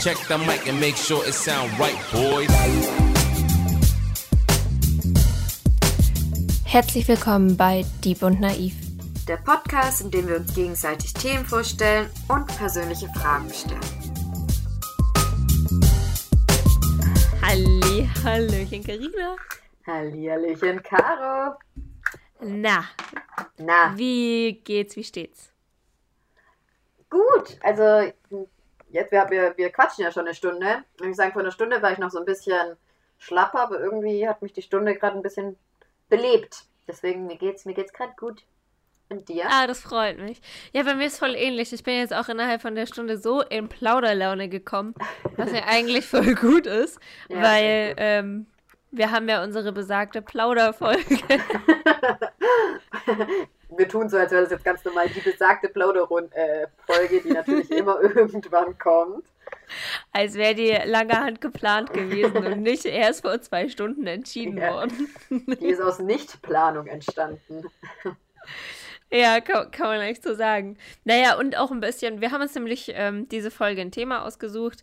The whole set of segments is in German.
Check the mic and make sure it sound right, boys. Herzlich willkommen bei Dieb und Naiv. Der Podcast, in dem wir uns gegenseitig Themen vorstellen und persönliche Fragen stellen. Halli, Hallöchen, Carina. Hallihallöchen, Caro. Na, Na, wie geht's, wie steht's? gut. Also, jetzt, wir, wir, wir quatschen ja schon eine Stunde. Und ich sagen, vor einer Stunde war ich noch so ein bisschen schlapper, aber irgendwie hat mich die Stunde gerade ein bisschen belebt. Deswegen, mir geht's, mir geht's gerade gut. Und dir? Ah, das freut mich. Ja, bei mir ist voll ähnlich. Ich bin jetzt auch innerhalb von der Stunde so in Plauderlaune gekommen, was ja eigentlich voll gut ist, Ja, weil gut. ähm, wir haben ja unsere besagte Plauderfolge. wir tun so, als wäre das jetzt ganz normal die besagte Plauderrund-Folge, die natürlich immer irgendwann kommt. Als wäre die lange Hand geplant gewesen und nicht erst vor zwei Stunden entschieden Ja. worden. Die ist aus Nichtplanung entstanden. Ja, kann, kann man echt so sagen. Naja, und auch ein bisschen, wir haben uns nämlich ähm, diese Folge ein Thema ausgesucht,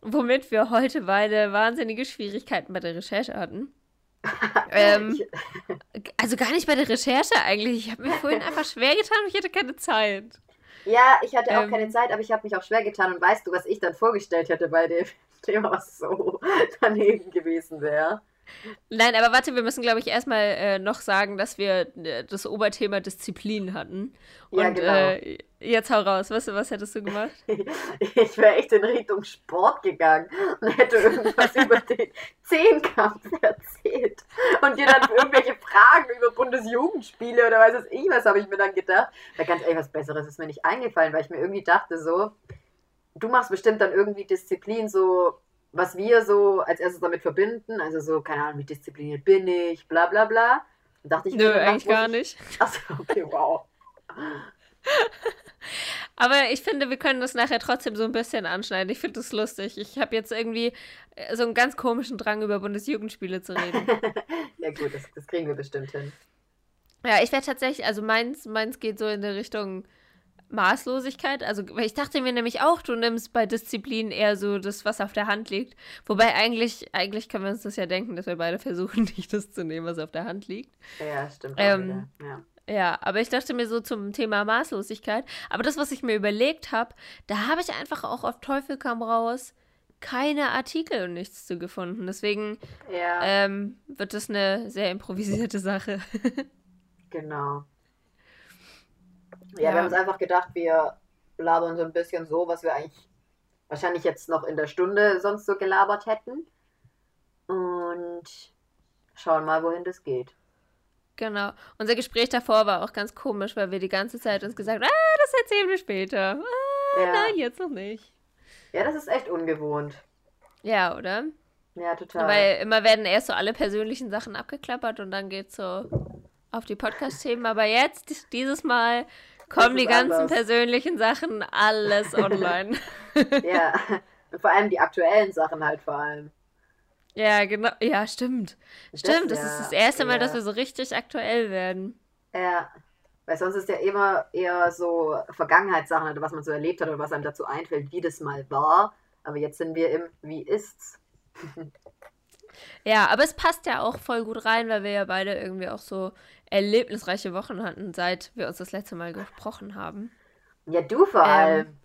womit wir heute beide wahnsinnige Schwierigkeiten bei der Recherche hatten. Ähm, also gar nicht bei der Recherche eigentlich. Ich habe mir vorhin einfach schwer getan und ich hatte keine Zeit. ja, ich hatte auch Ähm. keine Zeit, aber ich habe mich auch schwer getan. Und weißt du, was ich dann vorgestellt hätte bei dem Thema, was so daneben gewesen wäre? Nein, aber warte, wir müssen, glaube ich, erstmal äh, noch sagen, dass wir äh, das Oberthema Disziplin hatten. Und Ja, genau. äh, jetzt hau raus. Was, was hättest du gemacht? Ich wäre echt in Richtung Sport gegangen und hätte irgendwas über den Zehnkampf erzählt. Und dir dann irgendwelche Fragen über Bundesjugendspiele oder weiß es ich was, habe ich mir dann gedacht. Na ganz ehrlich, was Besseres ist mir nicht eingefallen, weil ich mir irgendwie dachte so, du machst bestimmt dann irgendwie Disziplin so, was wir so als erstes damit verbinden. Also so, keine Ahnung, wie diszipliniert bin ich, bla bla bla. Und dachte ich Nö, dann, eigentlich gar ich- nicht. Achso, okay, wow. Aber ich finde, wir können das nachher trotzdem so ein bisschen anschneiden. Ich finde das lustig. Ich habe jetzt irgendwie äh, so einen ganz komischen Drang, über Bundesjugendspiele zu reden. Ja gut, das, das kriegen wir bestimmt hin. ja, ich werde tatsächlich, also meins, meins geht so in der Richtung Maßlosigkeit. Also, ich dachte mir nämlich auch, du nimmst bei Disziplin eher so das, was auf der Hand liegt. Wobei eigentlich, eigentlich können wir uns das ja denken, dass wir beide versuchen, nicht das zu nehmen, was auf der Hand liegt. Ja, stimmt. auch Ähm. Ja. Ja, aber ich dachte mir so zum Thema Maßlosigkeit. Aber das, was ich mir überlegt habe, da habe ich einfach auch auf Teufel kam raus keine Artikel und nichts zu gefunden. Deswegen Ja, ähm, wird das eine sehr improvisierte Sache. genau. Ja, Ja. wir haben uns einfach gedacht, wir labern so ein bisschen so, was wir eigentlich wahrscheinlich jetzt noch in der Stunde sonst so gelabert hätten. Und schauen mal, wohin das geht. genau. Unser Gespräch davor war auch ganz komisch, weil wir die ganze Zeit uns gesagt haben, ah, das erzählen wir später. Ah, Ja. nein, jetzt noch nicht. Ja, das ist echt ungewohnt. Ja, oder? Ja, total. Weil immer werden erst so alle persönlichen Sachen abgeklappert und dann geht's so auf die Podcast-Themen. Aber jetzt, dieses Mal, kommen die ganzen anders. persönlichen Sachen alles online. Ja, vor allem die aktuellen Sachen halt vor allem. ja, genau. Ja, stimmt. Stimmt, das, ja- ist das erste Mal, ja. dass wir so richtig aktuell werden. Ja, weil sonst ist ja immer eher so Vergangenheitssachen, oder was man so erlebt hat oder was einem dazu einfällt, wie das mal war. Aber jetzt sind wir im Wie ist's? Ja, aber es passt ja auch voll gut rein, weil wir ja beide irgendwie auch so erlebnisreiche Wochen hatten, seit wir uns das letzte Mal gesprochen haben. Ja, du vor Ähm, allem.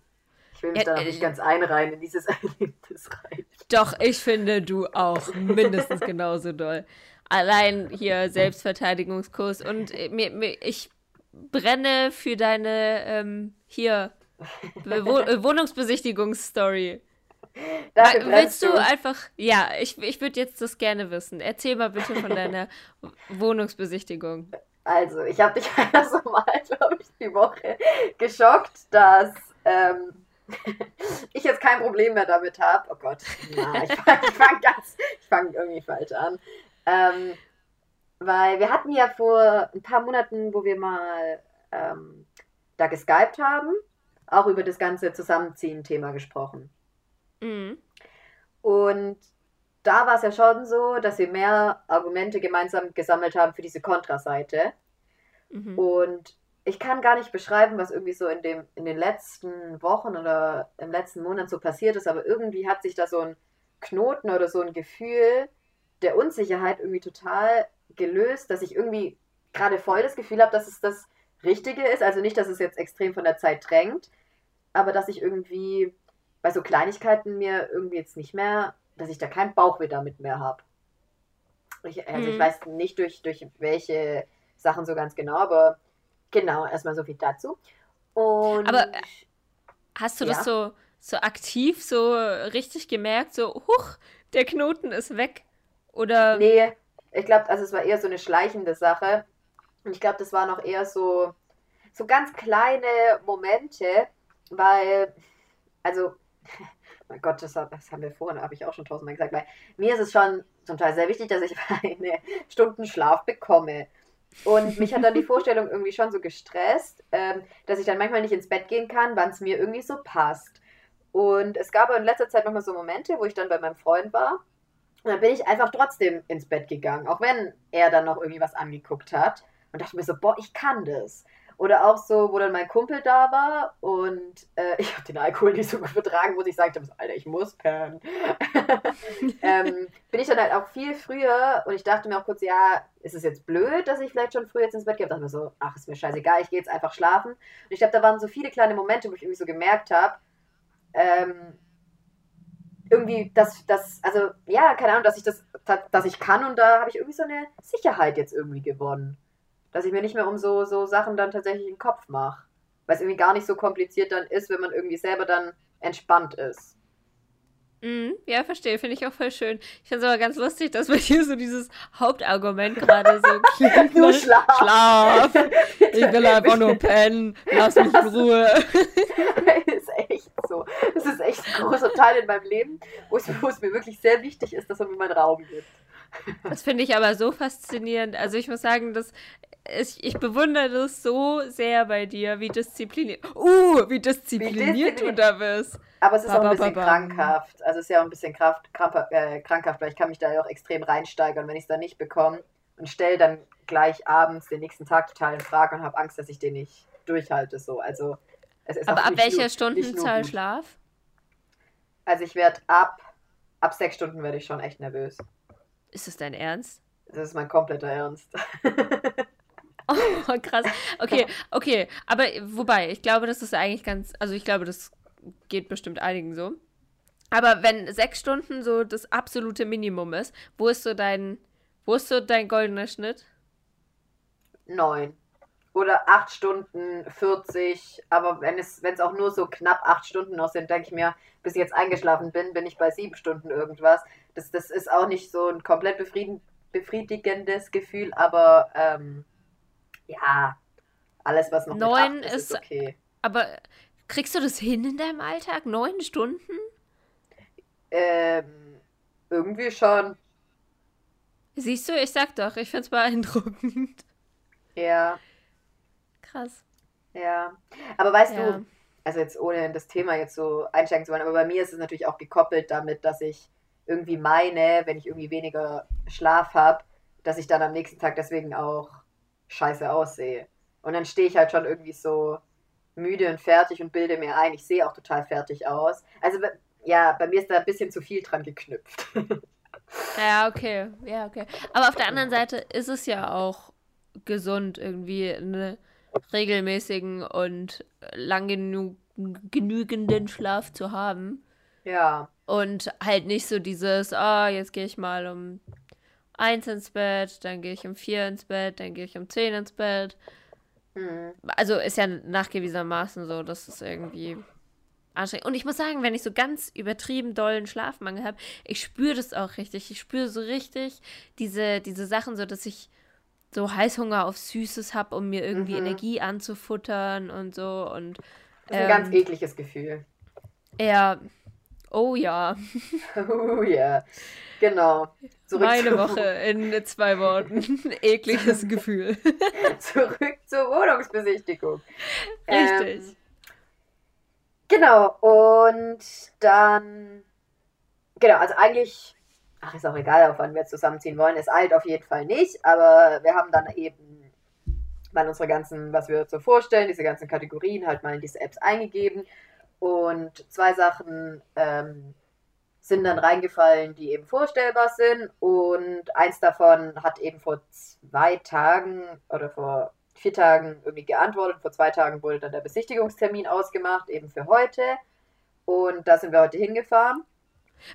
Ich will mich ja, da noch äh, nicht ganz einreihen in dieses Erlebnis rein. Doch, ich finde du auch mindestens genauso doll. Allein hier Selbstverteidigungskurs und äh, mir, mir, ich brenne für deine ähm, hier äh, Wohnungsbesichtigungsstory. Dafür Willst du einfach, ja, ich, ich würde jetzt das gerne wissen. Erzähl mal bitte von deiner Wohnungsbesichtigung. Also, ich habe dich also mal, glaube ich, die Woche geschockt, dass ähm, ich jetzt kein Problem mehr damit habe. Oh Gott, na, ich fange fang ganz, ich fange irgendwie falsch an. Ähm, weil wir hatten ja vor ein paar Monaten, wo wir mal ähm, da geskypt haben, auch über das ganze Zusammenziehen-Thema gesprochen. Mhm. Und da war es ja schon so, dass wir mehr Argumente gemeinsam gesammelt haben für diese Kontraseite. Mhm. Und ich kann gar nicht beschreiben, was irgendwie so in, dem, in den letzten Wochen oder im letzten Monat so passiert ist, aber irgendwie hat sich da so ein Knoten oder so ein Gefühl der Unsicherheit irgendwie total gelöst, dass ich irgendwie gerade voll das Gefühl habe, dass es das Richtige ist. Also nicht, dass es jetzt extrem von der Zeit drängt, aber dass ich irgendwie bei so Kleinigkeiten mir irgendwie jetzt nicht mehr, dass ich da keinen Bauchweh damit mehr habe. Ich, also mhm. ich weiß nicht durch, durch welche Sachen so ganz genau, aber genau, erstmal so viel dazu. Und aber hast du ja. das so, so aktiv, so richtig gemerkt, so, huch, der Knoten ist weg? Oder? Nee, ich glaube, also es war eher so eine schleichende Sache. Und ich glaube, das waren auch eher so, so ganz kleine Momente, weil, also, mein Gott, das, haben wir vorhin, habe ich auch schon tausendmal gesagt, weil mir ist es schon zum Teil sehr wichtig, dass ich eine Stunden Schlaf bekomme. Und mich hat dann die Vorstellung irgendwie schon so gestresst, ähm, dass ich dann manchmal nicht ins Bett gehen kann, wann es mir irgendwie so passt. Und es gab in letzter Zeit manchmal so Momente, wo ich dann bei meinem Freund war. Und dann bin ich einfach trotzdem ins Bett gegangen, auch wenn er dann noch irgendwie was angeguckt hat. Und dachte mir so, boah, ich kann das. Oder auch so, wo dann mein Kumpel da war und äh, ich habe den Alkohol nicht so gut vertragen, muss ich ich Alter, ich muss pennen. ähm, bin ich dann halt auch viel früher und ich dachte mir auch kurz, ja, ist es jetzt blöd, dass ich vielleicht schon früher jetzt ins Bett gehe? Ich dachte mir so, ach, ist mir scheißegal, ich gehe jetzt einfach schlafen. Und ich glaube, da waren so viele kleine Momente, wo ich irgendwie so gemerkt habe, ähm, irgendwie, dass das, also ja, keine Ahnung, dass ich das, dass ich kann und da habe ich irgendwie so eine Sicherheit jetzt irgendwie gewonnen dass ich mir nicht mehr um so, so Sachen dann tatsächlich den Kopf mache. Weil es irgendwie gar nicht so kompliziert dann ist, wenn man irgendwie selber dann entspannt ist. Mm, ja, verstehe. Finde ich auch voll schön. Ich finde es aber ganz lustig, dass bei dir so dieses Hauptargument gerade so klingt. nur Schlaf. Schlaf. Ich will einfach nur pennen. Lass mich in Ruhe. ist echt so. Das ist echt ein großer Teil in meinem Leben, wo es, wo es mir wirklich sehr wichtig ist, dass man mir meinen Raum gibt. Das finde ich aber so faszinierend. Also ich muss sagen, dass ich, ich bewundere das so sehr bei dir, wie diszipliniert. Uh, wie diszipliniert wie du da bist. Aber es ist auch ein bisschen krankhaft. Also es ist ja auch ein bisschen kraft, krampf, äh, krankhaft, weil ich kann mich da ja auch extrem reinsteigern, wenn ich es dann nicht bekomme und stelle dann gleich abends den nächsten Tag total in Frage und habe Angst, dass ich den nicht durchhalte. So. Also, es ist Aber ab welcher Stundenzahl Schlaf? Also ich werde ab, ab sechs Stunden werde ich schon echt nervös. Ist das dein Ernst? Das ist mein kompletter Ernst. Oh, krass. Okay, okay. Aber wobei, ich glaube, das ist eigentlich ganz, also ich glaube, das geht bestimmt einigen so. Aber wenn sechs Stunden so das absolute Minimum ist, wo ist so dein, wo ist so dein goldener Schnitt? Neun. Oder acht Stunden 40. Aber wenn es, wenn es auch nur so knapp acht Stunden noch sind, denke ich mir, bis ich jetzt eingeschlafen bin, bin ich bei sieben Stunden irgendwas. Das, das ist auch nicht so ein komplett befriedigendes Gefühl, aber ähm, ja, alles, was noch Neun ist, ist, ist okay. Aber kriegst du das hin in deinem Alltag? Neun Stunden? Ähm, irgendwie schon. Siehst du, ich sag doch, ich find's beeindruckend. Ja. Krass. Ja. Aber weißt ja. du, also jetzt ohne das Thema jetzt so einsteigen zu wollen, aber bei mir ist es natürlich auch gekoppelt damit, dass ich irgendwie meine, wenn ich irgendwie weniger Schlaf habe, dass ich dann am nächsten Tag deswegen auch scheiße aussehe. Und dann stehe ich halt schon irgendwie so müde und fertig und bilde mir ein, ich sehe auch total fertig aus. Also ja, bei mir ist da ein bisschen zu viel dran geknüpft. Ja, okay. Ja, okay. Aber auf der anderen Seite ist es ja auch gesund, irgendwie einen regelmäßigen und lang genug, genügenden Schlaf zu haben. Ja. Und halt nicht so dieses, ah, oh, jetzt gehe ich mal um eins ins Bett, dann gehe ich um vier ins Bett, dann gehe ich um zehn ins Bett. Mhm. Also ist ja nachgewiesenermaßen so, dass es irgendwie anstrengend. Und ich muss sagen, wenn ich so ganz übertrieben dollen Schlafmangel habe, ich spüre das auch richtig. Ich spüre so richtig diese, diese Sachen, so dass ich so Heißhunger auf Süßes habe, um mir irgendwie mhm. Energie anzufuttern und so. Und, das ist ein ganz ähm, ekliges Gefühl. Ja. Oh ja. oh ja. Genau. Zurück Meine Woche in zwei Worten. Ekliges Gefühl. Zurück zur Wohnungsbesichtigung. Richtig. Ähm, genau, und dann. Genau, also eigentlich. Ach, ist auch egal, auf wann wir zusammenziehen wollen. Ist alt auf jeden Fall nicht, aber wir haben dann eben mal unsere ganzen, was wir uns so vorstellen, diese ganzen Kategorien halt mal in diese Apps eingegeben. Und zwei Sachen ähm, sind dann reingefallen, die eben vorstellbar sind. Und eins davon hat eben vor zwei Tagen oder vor vier Tagen irgendwie geantwortet. Vor zwei Tagen wurde dann der Besichtigungstermin ausgemacht, eben für heute. Und da sind wir heute hingefahren.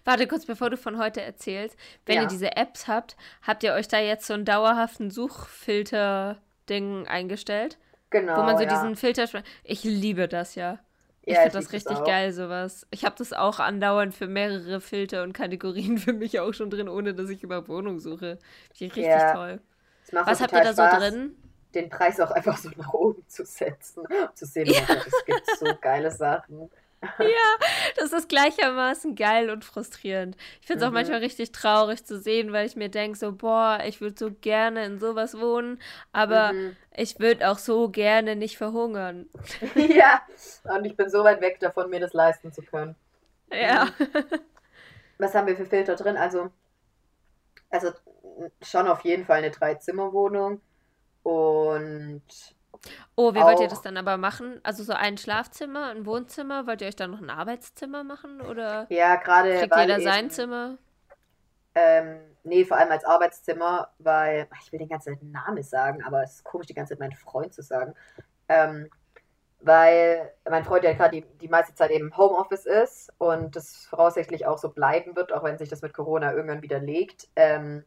Warte kurz, bevor du von heute erzählst. Wenn ja. ihr diese Apps habt, habt ihr euch da jetzt so einen dauerhaften Suchfilter-Ding eingestellt? Genau. Wo man so ja. diesen Filter. Ich liebe das ja. Ich ja, finde das richtig das geil, sowas. Ich habe das auch andauernd für mehrere Filter und Kategorien für mich auch schon drin, ohne dass ich über Wohnung suche. Finde ich richtig ja. toll. Was habt ihr da Spaß, so drin? Den Preis auch einfach so nach oben zu setzen, um zu sehen, ja. es gibt so geile Sachen ja, das ist gleichermaßen geil und frustrierend. Ich finde es mhm. auch manchmal richtig traurig zu sehen, weil ich mir denke, so, boah, ich würde so gerne in sowas wohnen, aber mhm. ich würde auch so gerne nicht verhungern. ja, und ich bin so weit weg davon, mir das leisten zu können. Ja. Mhm. Was haben wir für Filter drin? Also, also schon auf jeden Fall eine Drei-Zimmer-Wohnung und Oh, wie wollt ihr das dann aber machen? Also so ein Schlafzimmer, ein Wohnzimmer? Wollt ihr euch dann noch ein Arbeitszimmer machen? Oder ja, gerade kriegt jeder sein Zimmer? Ähm, nee, vor allem als Arbeitszimmer, weil ich will den ganzen Namen sagen, aber es ist komisch, die ganze Zeit meinen Freund zu sagen. Ähm, weil mein Freund ja gerade die, die meiste Zeit eben im Homeoffice ist und das voraussichtlich auch so bleiben wird, auch wenn sich das mit Corona irgendwann wieder legt. Ähm,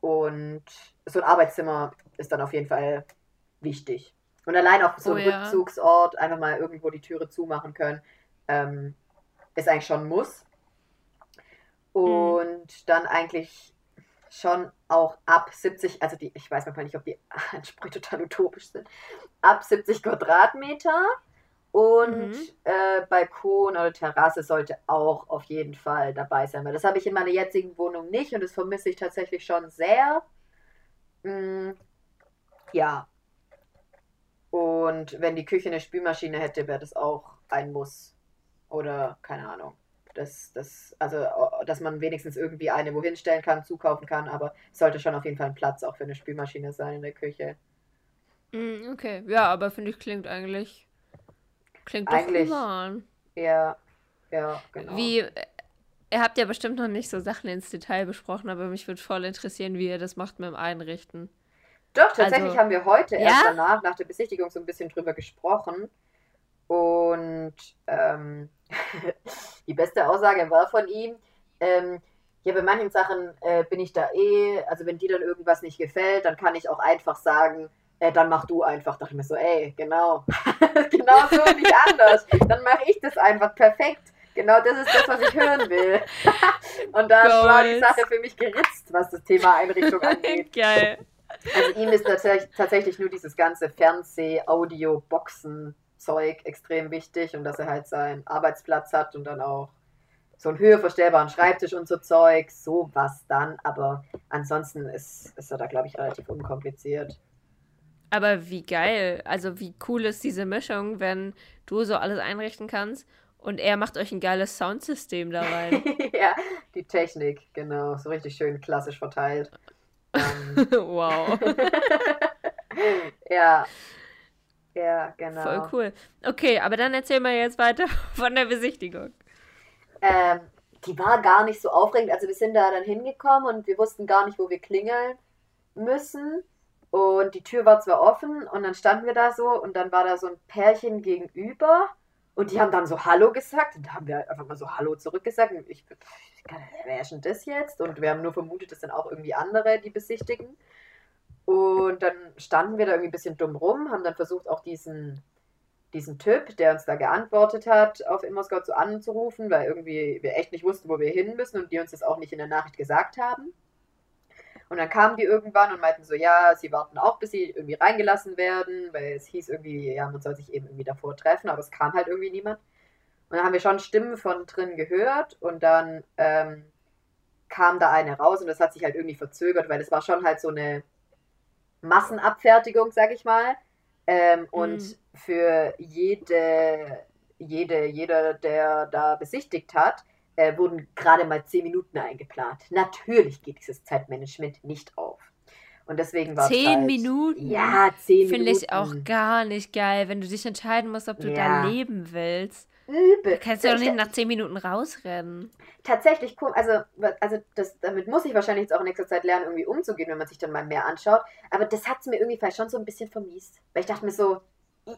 und so ein Arbeitszimmer ist dann auf jeden Fall wichtig. Und allein auch so oh, ein ja. Rückzugsort, einfach mal irgendwo die Türe zumachen können, ähm, ist eigentlich schon ein Muss. Und mhm. dann eigentlich schon auch ab 70, also die, ich weiß manchmal nicht, ob die Ansprüche total utopisch sind, ab 70 Quadratmeter und mhm. äh, Balkon oder Terrasse sollte auch auf jeden Fall dabei sein, weil das habe ich in meiner jetzigen Wohnung nicht und das vermisse ich tatsächlich schon sehr. Mm, ja, und wenn die Küche eine Spülmaschine hätte, wäre das auch ein Muss. Oder keine Ahnung. Das, das, also, dass man wenigstens irgendwie eine wohin stellen kann, zukaufen kann, aber es sollte schon auf jeden Fall ein Platz auch für eine Spülmaschine sein in der Küche. Mm, okay, ja, aber finde ich klingt eigentlich. Klingt eigentlich, doch human. Ja, ja, genau. Wie, ihr habt ja bestimmt noch nicht so Sachen ins Detail besprochen, aber mich würde voll interessieren, wie ihr das macht mit dem Einrichten. Doch, tatsächlich also, haben wir heute erst danach, nach der Besichtigung, so ein bisschen drüber gesprochen. Und ähm, die beste Aussage war von ihm, ähm, ja, bei manchen Sachen äh, bin ich da eh, also wenn dir dann irgendwas nicht gefällt, dann kann ich auch einfach sagen, äh, dann mach du einfach. Da dachte ich mir so, ey, genau. genau so, nicht anders. Dann mache ich das einfach perfekt. Genau das ist das, was ich hören will. Und dann war die Sache für mich geritzt, was das Thema Einrichtung angeht. Geil. Also ihm ist tatsächlich nur dieses ganze Fernseh-, Audio-, Boxen-Zeug extrem wichtig und dass er halt seinen Arbeitsplatz hat und dann auch so einen höherverstellbaren Schreibtisch und so Zeug, sowas dann. Aber ansonsten ist, ist er da, glaube ich, relativ unkompliziert. Aber wie geil, also wie cool ist diese Mischung, wenn du so alles einrichten kannst und er macht euch ein geiles Soundsystem da rein. ja, die Technik, genau, so richtig schön klassisch verteilt. Ähm, wow. ja. Ja, genau. Voll cool. Okay, aber dann erzähl mal jetzt weiter von der Besichtigung. Ähm, die war gar nicht so aufregend. Also wir sind da dann hingekommen und wir wussten gar nicht, wo wir klingeln müssen. Und die Tür war zwar offen und dann standen wir da so und dann war da so ein Pärchen gegenüber und die haben dann so Hallo gesagt und da haben wir einfach mal so Hallo zurückgesagt. Und ich, wer ist denn das jetzt? Und wir haben nur vermutet, das sind auch irgendwie andere, die besichtigen. Und dann standen wir da irgendwie ein bisschen dumm rum, haben dann versucht, auch diesen, diesen Typ, der uns da geantwortet hat, auf Immerscout so anzurufen, weil irgendwie wir echt nicht wussten, wo wir hin müssen und die uns das auch nicht in der Nachricht gesagt haben. Und dann kamen die irgendwann und meinten so, ja, sie warten auch, bis sie irgendwie reingelassen werden, weil es hieß irgendwie, ja, man soll sich eben irgendwie davor treffen, aber es kam halt irgendwie niemand. Und dann haben wir schon Stimmen von drin gehört und dann ähm, kam da eine raus und das hat sich halt irgendwie verzögert, weil es war schon halt so eine Massenabfertigung, sag ich mal. Ähm, mhm. Und für jede, jede, jeder, der da besichtigt hat, äh, wurden gerade mal zehn Minuten eingeplant. Natürlich geht dieses Zeitmanagement nicht auf. Und deswegen war Zehn halt, Minuten? Ja, zehn Finde Minuten. ich auch gar nicht geil, wenn du dich entscheiden musst, ob du Ja. da leben willst. Übel. Kannst du doch Ich- nicht nach zehn Minuten rausrennen. tatsächlich cool. Also, also das, damit muss ich wahrscheinlich jetzt auch in nächster Zeit lernen, irgendwie umzugehen, wenn man sich dann mal mehr anschaut. Aber das hat es mir irgendwie vielleicht schon so ein bisschen vermiest. Weil ich dachte mir so,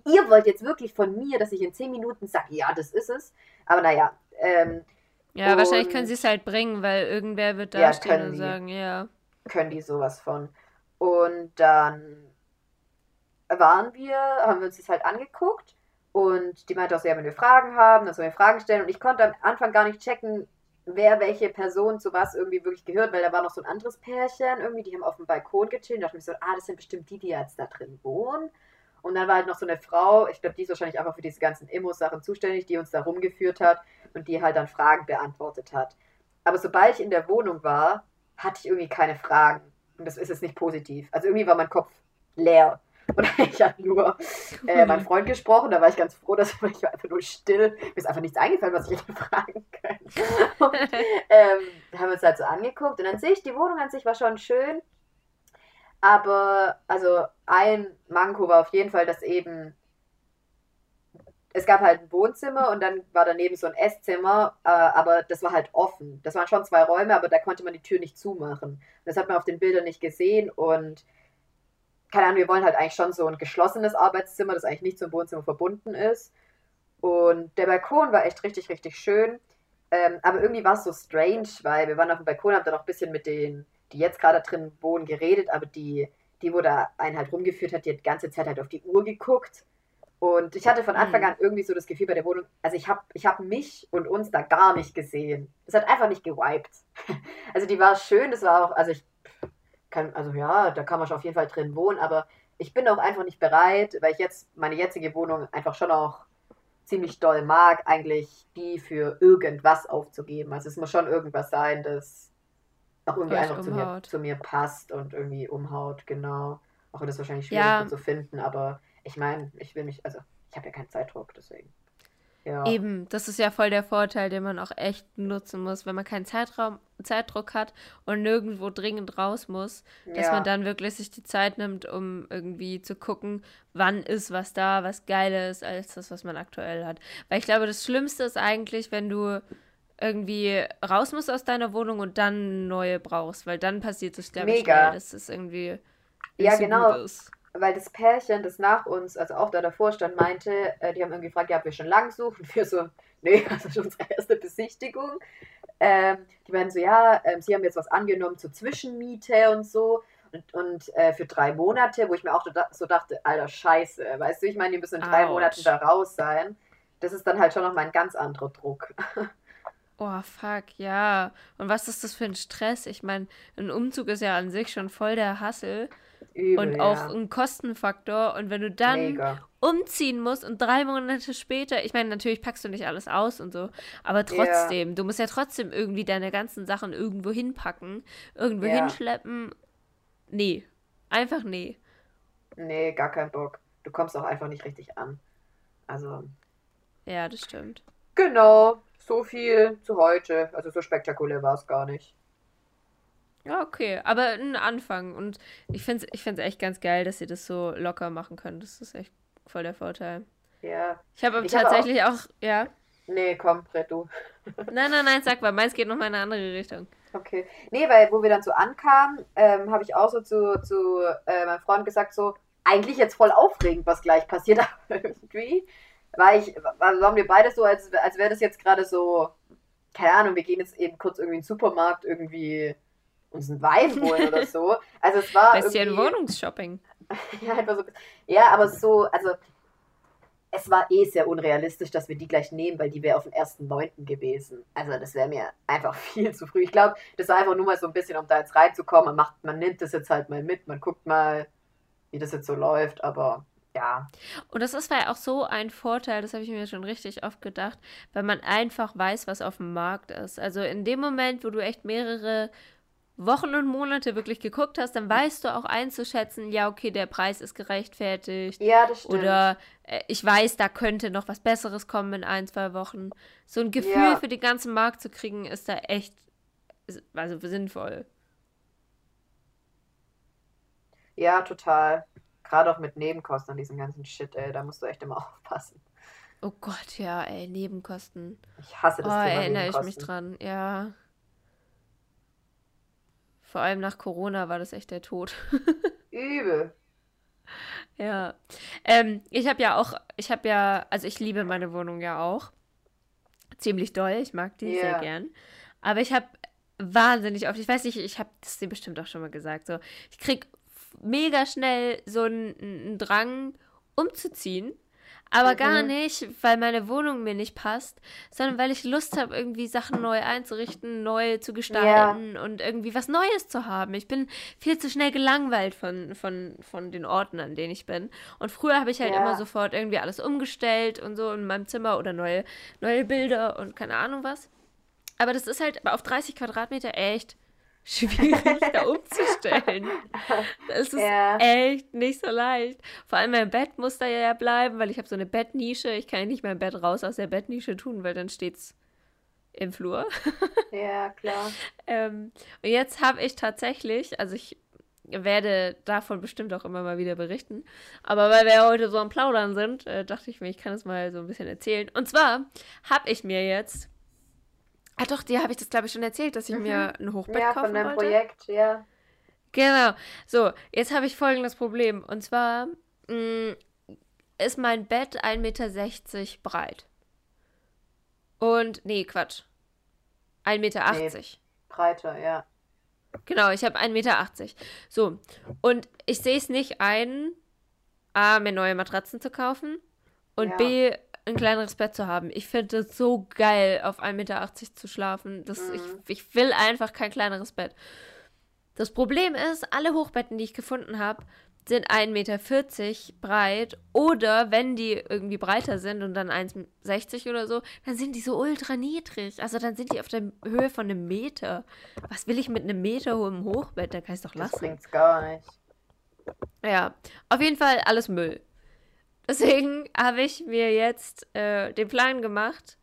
ihr wollt jetzt wirklich von mir, dass ich in zehn Minuten sage, ja, das ist es. Aber naja, ähm, Ja, wahrscheinlich Und- können sie es halt bringen, weil irgendwer wird Ja, da stehen können und die. sagen, ja. können die sowas von. Und dann waren wir, haben wir uns das halt angeguckt und die meinte auch so, ja, wenn wir Fragen haben, dann sollen wir Fragen stellen und ich konnte am Anfang gar nicht checken, wer welche Person zu was irgendwie wirklich gehört, weil da war noch so ein anderes Pärchen irgendwie, die haben auf dem Balkon gechillt, da dachte ich mir so, ah, das sind bestimmt die, die jetzt da drin wohnen. Und dann war halt noch so eine Frau, ich glaube, die ist wahrscheinlich einfach für diese ganzen Immo-Sachen zuständig, die uns da rumgeführt hat und die halt dann Fragen beantwortet hat. Aber sobald ich in der Wohnung war, hatte ich irgendwie keine Fragen. Und das ist jetzt nicht positiv. Also irgendwie war mein Kopf leer. Und ich habe nur äh, meinen Freund gesprochen, da war ich ganz froh, dass ich war einfach nur still. Mir ist einfach nichts eingefallen, was ich hätte fragen können. Und, ähm, haben wir uns halt so angeguckt und an sich, die Wohnung an sich war schon schön. Aber, also ein Manko war auf jeden Fall, dass eben es gab halt ein Wohnzimmer und dann war daneben so ein Esszimmer, äh, aber das war halt offen. Das waren schon zwei Räume, aber da konnte man die Tür nicht zumachen. Das hat man auf den Bildern nicht gesehen und keine Ahnung, wir wollen halt eigentlich schon so ein geschlossenes Arbeitszimmer, das eigentlich nicht zum Wohnzimmer verbunden ist. Und der Balkon war echt richtig, richtig schön. Ähm, aber irgendwie war es so strange, weil wir waren auf dem Balkon, haben dann auch ein bisschen mit denen, die jetzt gerade drin wohnen, geredet, aber die, die, wo da einen halt rumgeführt hat, die hat die ganze Zeit halt auf die Uhr geguckt. Und ich hatte von Anfang Mhm. an irgendwie so das Gefühl bei der Wohnung, also ich habe ich hab mich und uns da gar nicht gesehen. Es hat einfach nicht gewiped. Also die war schön, das war auch, also ich kann, also ja, da kann man schon auf jeden Fall drin wohnen, aber ich bin auch einfach nicht bereit, weil ich jetzt meine jetzige Wohnung einfach schon auch ziemlich doll mag, eigentlich die für irgendwas aufzugeben. Also es muss schon irgendwas sein, das auch irgendwie einfach zu mir, zu mir passt und irgendwie umhaut, genau. Auch wenn das wahrscheinlich schwierig Ja. zu finden, aber ich meine, ich will mich, also ich habe ja keinen Zeitdruck, deswegen. Ja. Eben, das ist ja voll der Vorteil, den man auch echt nutzen muss, wenn man keinen Zeitraum, Zeitdruck hat und nirgendwo dringend raus muss, dass ja. man dann wirklich sich die Zeit nimmt, um irgendwie zu gucken, wann ist was da, was geiler ist als das, was man aktuell hat. Weil ich glaube, das Schlimmste ist eigentlich, wenn du irgendwie raus musst aus deiner Wohnung und dann neue brauchst, weil dann passiert es, glaube ich, schnell, dass es irgendwie Ja, so genau. ist. Weil das Pärchen, das nach uns, also auch da davor stand, meinte, äh, die haben irgendwie gefragt, ja, ob wir schon lang suchen. Und wir so, nee, das ist schon unsere erste Besichtigung. Ähm, die meinten so, ja, ähm, sie haben jetzt was angenommen zur Zwischenmiete und so. Und, und äh, für drei Monate, wo ich mir auch so dachte, alter Scheiße, weißt du, ich meine, die müssen in drei Autsch. Monaten da raus sein. Das ist dann halt schon nochmal ein ganz anderer Druck. Oh, fuck, ja. Und was ist das für ein Stress? Ich meine, ein Umzug ist ja an sich schon voll der Hassel Übel, und auch ja. ein Kostenfaktor. Und wenn du dann Mega. umziehen musst und drei Monate später, ich meine, natürlich packst du nicht alles aus und so, aber trotzdem, du musst ja trotzdem irgendwie deine ganzen Sachen irgendwo hinpacken, irgendwo Ja. hinschleppen. Nee, einfach nee. Nee, gar kein Bock. Du kommst auch einfach nicht richtig an. Also, Ja, das stimmt. genau, so viel zu heute. Also so spektakulär war es gar nicht. Ja, okay, aber ein Anfang. Und ich finde es ich find's echt ganz geil, dass ihr das so locker machen könnt. Das ist echt voll der Vorteil. Ja. Ich habe aber Ich habe tatsächlich auch, ja. Nee, komm, red du. Nein, nein, nein, sag mal, meins geht noch mal in eine andere Richtung. Okay. Nee, weil wo wir dann so ankamen, ähm, habe ich auch so zu, zu äh, meinem Freund gesagt, so, eigentlich jetzt voll aufregend, was gleich passiert, irgendwie. Weil ich, war- waren wir beide so, als, als wäre das jetzt gerade so, keine Ahnung, wir gehen jetzt eben kurz irgendwie in den Supermarkt irgendwie uns einen Wein holen oder so. Also es war Bisschen irgendwie, Wohnungsshopping. ja, einfach so, ja, aber so, also es war eh sehr unrealistisch, dass wir die gleich nehmen, weil die wäre auf den 1.9. gewesen. Also das wäre mir einfach viel zu früh. Ich glaube, das war einfach nur mal so ein bisschen, um da jetzt reinzukommen. Man, macht, man nimmt das jetzt halt mal mit, man guckt mal, wie das jetzt so läuft, aber ja. Und das ist ja auch so ein Vorteil, das habe ich mir schon richtig oft gedacht, weil man einfach weiß, was auf dem Markt ist. Also in dem Moment, wo du echt mehrere Wochen und Monate wirklich geguckt hast, dann weißt du auch einzuschätzen, ja, okay, der Preis ist gerechtfertigt. Ja, das stimmt. Oder äh, ich weiß, da könnte noch was Besseres kommen in ein, zwei Wochen. So ein Gefühl Ja. für den ganzen Markt zu kriegen, ist da echt also sinnvoll. Ja, total. Gerade auch mit Nebenkosten und diesem ganzen Shit, ey, da musst du echt immer aufpassen. Oh Gott, ja, ey, Nebenkosten. Ich hasse das Oh, Thema erinnere ich mich dran, ja. Vor allem nach Corona war das echt der Tod. Übel. Ja. Ähm, ich habe ja auch, ich habe ja, also ich liebe meine Wohnung ja auch. Ziemlich doll, ich mag die sehr Ja. gern. Aber ich habe wahnsinnig oft, ich weiß nicht, ich habe das dir bestimmt auch schon mal gesagt, so, ich krieg mega schnell so einen, einen Drang umzuziehen. Aber gar nicht, weil meine Wohnung mir nicht passt, sondern weil ich Lust habe, irgendwie Sachen neu einzurichten, neu zu gestalten und irgendwie was Neues zu haben. Ich bin viel zu schnell gelangweilt von, von, von den Orten, an denen ich bin. Und früher habe ich halt Ja. immer sofort irgendwie alles umgestellt und so in meinem Zimmer oder neue, neue Bilder und keine Ahnung was. Aber das ist halt auf 30 Quadratmeter echt schwierig, da umzustellen. Das ist Ja. echt nicht so leicht. Vor allem mein Bett muss da ja bleiben, weil ich habe so eine Bettnische. Ich kann ja nicht mein Bett raus aus der Bettnische tun, weil dann steht's im Flur. Ja, klar. Ähm, und jetzt habe ich tatsächlich, also ich werde davon bestimmt auch immer mal wieder berichten, aber weil wir heute so am Plaudern sind, äh, dachte ich mir, ich kann es mal so ein bisschen erzählen. Und zwar habe ich mir jetzt, ah doch, dir habe ich das glaube ich schon erzählt, dass ich Mhm. mir ein Hochbett Ja, kaufen von deinem wollte. Projekt, ja. Genau. So, jetzt habe ich folgendes Problem. Und zwar mh, ist mein Bett 1,60 Meter breit. Und, nee, Quatsch. 1,80 Meter. Nee. Breiter, ja. Genau, ich habe 1,80 Meter. So, und ich sehe es nicht ein, A, mir neue Matratzen zu kaufen und Ja. B, ein kleineres Bett zu haben. Ich finde es so geil, auf 1,80 Meter zu schlafen. Das, Mhm. ich, ich will einfach kein kleineres Bett. Das Problem ist, alle Hochbetten, die ich gefunden habe, sind 1,40 Meter breit oder wenn die irgendwie breiter sind und dann 1,60 oder so, dann sind die so ultra niedrig. Also dann sind die auf der Höhe von einem Meter. Was will ich mit einem Meter hohem Hochbett? Da kann ich es doch Das lassen. bringt's gar nicht. Ja, auf jeden Fall alles Müll. Deswegen habe ich mir jetzt äh, den Plan gemacht,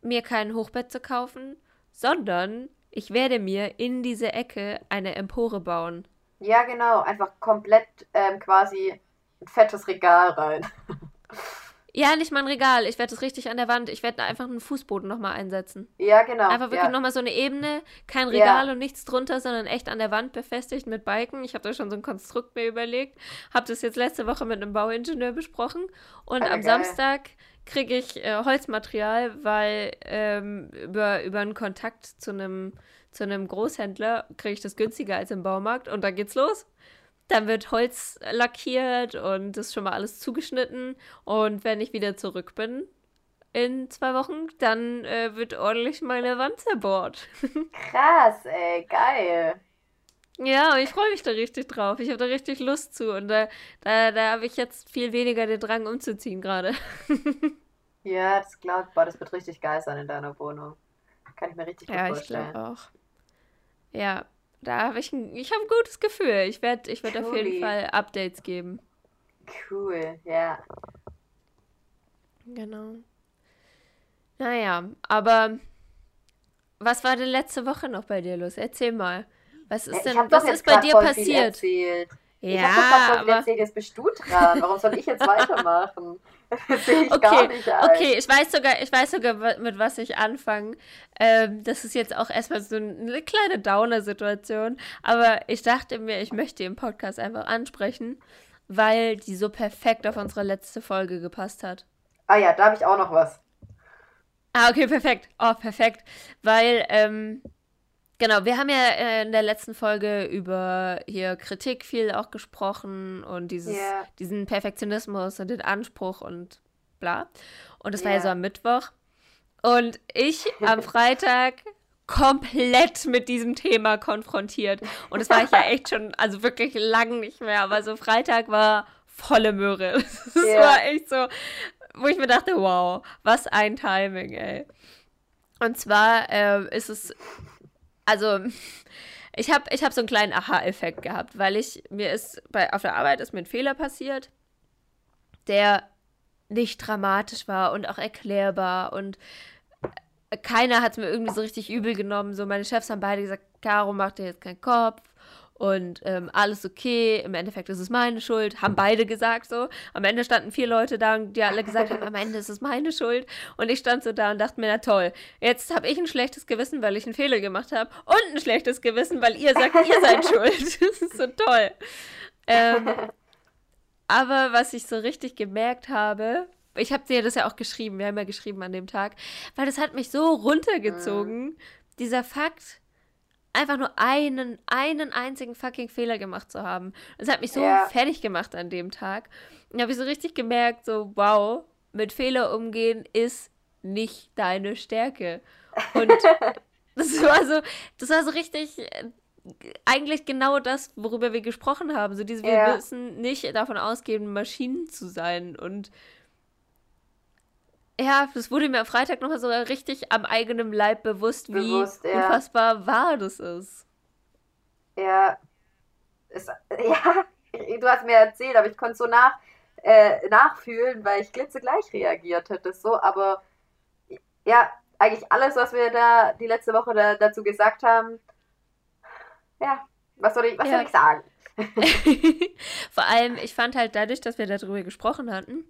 mir kein Hochbett zu kaufen, sondern ich werde mir in diese Ecke eine Empore bauen. Ja, genau. Einfach komplett ähm, quasi ein fettes Regal rein. Ja, nicht mal ein Regal. Ich werde das richtig an der Wand. Ich werde einfach einen Fußboden nochmal einsetzen. Ja, genau. Einfach wirklich ja. nochmal so eine Ebene, kein Ja. Regal und nichts drunter, sondern echt an der Wand befestigt mit Balken. Ich habe da schon so ein Konstrukt mir überlegt. Habe das jetzt letzte Woche mit einem Bauingenieur besprochen. Und Ah, am geil. Samstag kriege ich äh, Holzmaterial, weil ähm, über, über einen Kontakt zu einem zu einem Großhändler kriege ich das günstiger als im Baumarkt und dann geht's los. Dann wird Holz lackiert und das ist schon mal alles zugeschnitten. Und wenn ich wieder zurück bin in zwei Wochen, dann äh, wird ordentlich meine Wand zerbohrt. Krass, ey, geil. ja, und ich freue mich da richtig drauf. Ich habe da richtig Lust zu. Und da, da, da habe ich jetzt viel weniger den Drang umzuziehen gerade. Ja, das glaubt, boah, das wird richtig geil sein in deiner Wohnung. Kann ich mir richtig gut Ja, ich vorstellen. glaube auch. Ja, da habe ich ein, ich habe ein gutes Gefühl. Ich werde ich werd auf jeden. Fall Updates geben. Cool, ja. Genau. Naja, aber was war denn letzte Woche noch bei dir los? Erzähl mal. Was ist ich denn, hab was ist bei dir passiert? Erzählt. ich Ja, hab doch erzählt, jetzt bist du dran. Warum soll ich jetzt weitermachen? Das sehe ich gar okay, nicht ein. okay, ich weiß sogar, ich weiß sogar, mit was ich anfange. Ähm, das ist jetzt auch erstmal so eine kleine Downer-Situation, aber ich dachte mir, ich möchte im Podcast einfach ansprechen, weil die so perfekt auf unsere letzte Folge gepasst hat. Ah ja, da habe ich auch noch was. Ah, okay, perfekt. Oh, perfekt. Weil, ähm, genau, wir haben ja äh, in der letzten Folge über hier Kritik viel auch gesprochen und dieses, Ja. diesen Perfektionismus und den Anspruch und bla. Und das war ja Ja. so am Mittwoch. Und ich am Freitag komplett mit diesem Thema konfrontiert. Und das war ich ja echt schon, also wirklich lang nicht mehr, aber so Freitag war volle Möhre. Das Ja. war echt so, wo ich mir dachte, wow, was ein Timing, ey. Und zwar ähm, ist es, also ich habe ich hab so einen kleinen Aha-Effekt gehabt, weil ich, mir ist, bei, auf der Arbeit ist mir ein Fehler passiert, der nicht dramatisch war und auch erklärbar und keiner hat es mir irgendwie so richtig übel genommen. So, meine Chefs haben beide gesagt, Caro, mach dir jetzt keinen Kopf. Und ähm, alles okay, im Endeffekt ist es meine Schuld, haben beide gesagt so. Am Ende standen vier Leute da, die alle gesagt haben, am Ende ist es meine Schuld. Und ich stand so da und dachte mir, na toll, jetzt habe ich ein schlechtes Gewissen, weil ich einen Fehler gemacht habe und ein schlechtes Gewissen, weil ihr sagt, ihr seid schuld. Das ist so toll. Ähm, aber was ich so richtig gemerkt habe, ich habe dir das ja auch geschrieben, wir haben ja geschrieben an dem Tag, weil das hat mich so runtergezogen, mhm. dieser Fakt, einfach nur einen, einen einzigen fucking Fehler gemacht zu haben. Das hat mich so ja. fertig gemacht an dem Tag. Und habe ich so richtig gemerkt, so, wow, mit Fehler umgehen ist nicht deine Stärke. Und das war so, das war so richtig, äh, eigentlich genau das, worüber wir gesprochen haben. So diese, wir ja. müssen nicht davon ausgehen, Maschinen zu sein. Und ja, das wurde mir am Freitag nochmal so richtig am eigenen Leib bewusst, wie bewusst, ja. unfassbar wahr das ist. Ja. Es, ja, du hast mir erzählt, aber ich konnte so nach, äh, nachfühlen, weil ich glitzegleich reagiert hätte. So, aber ja, eigentlich alles, was wir da die letzte Woche da, dazu gesagt haben, ja, was soll ich, was ja. soll ich sagen? Vor allem, ich fand halt dadurch, dass wir darüber gesprochen hatten,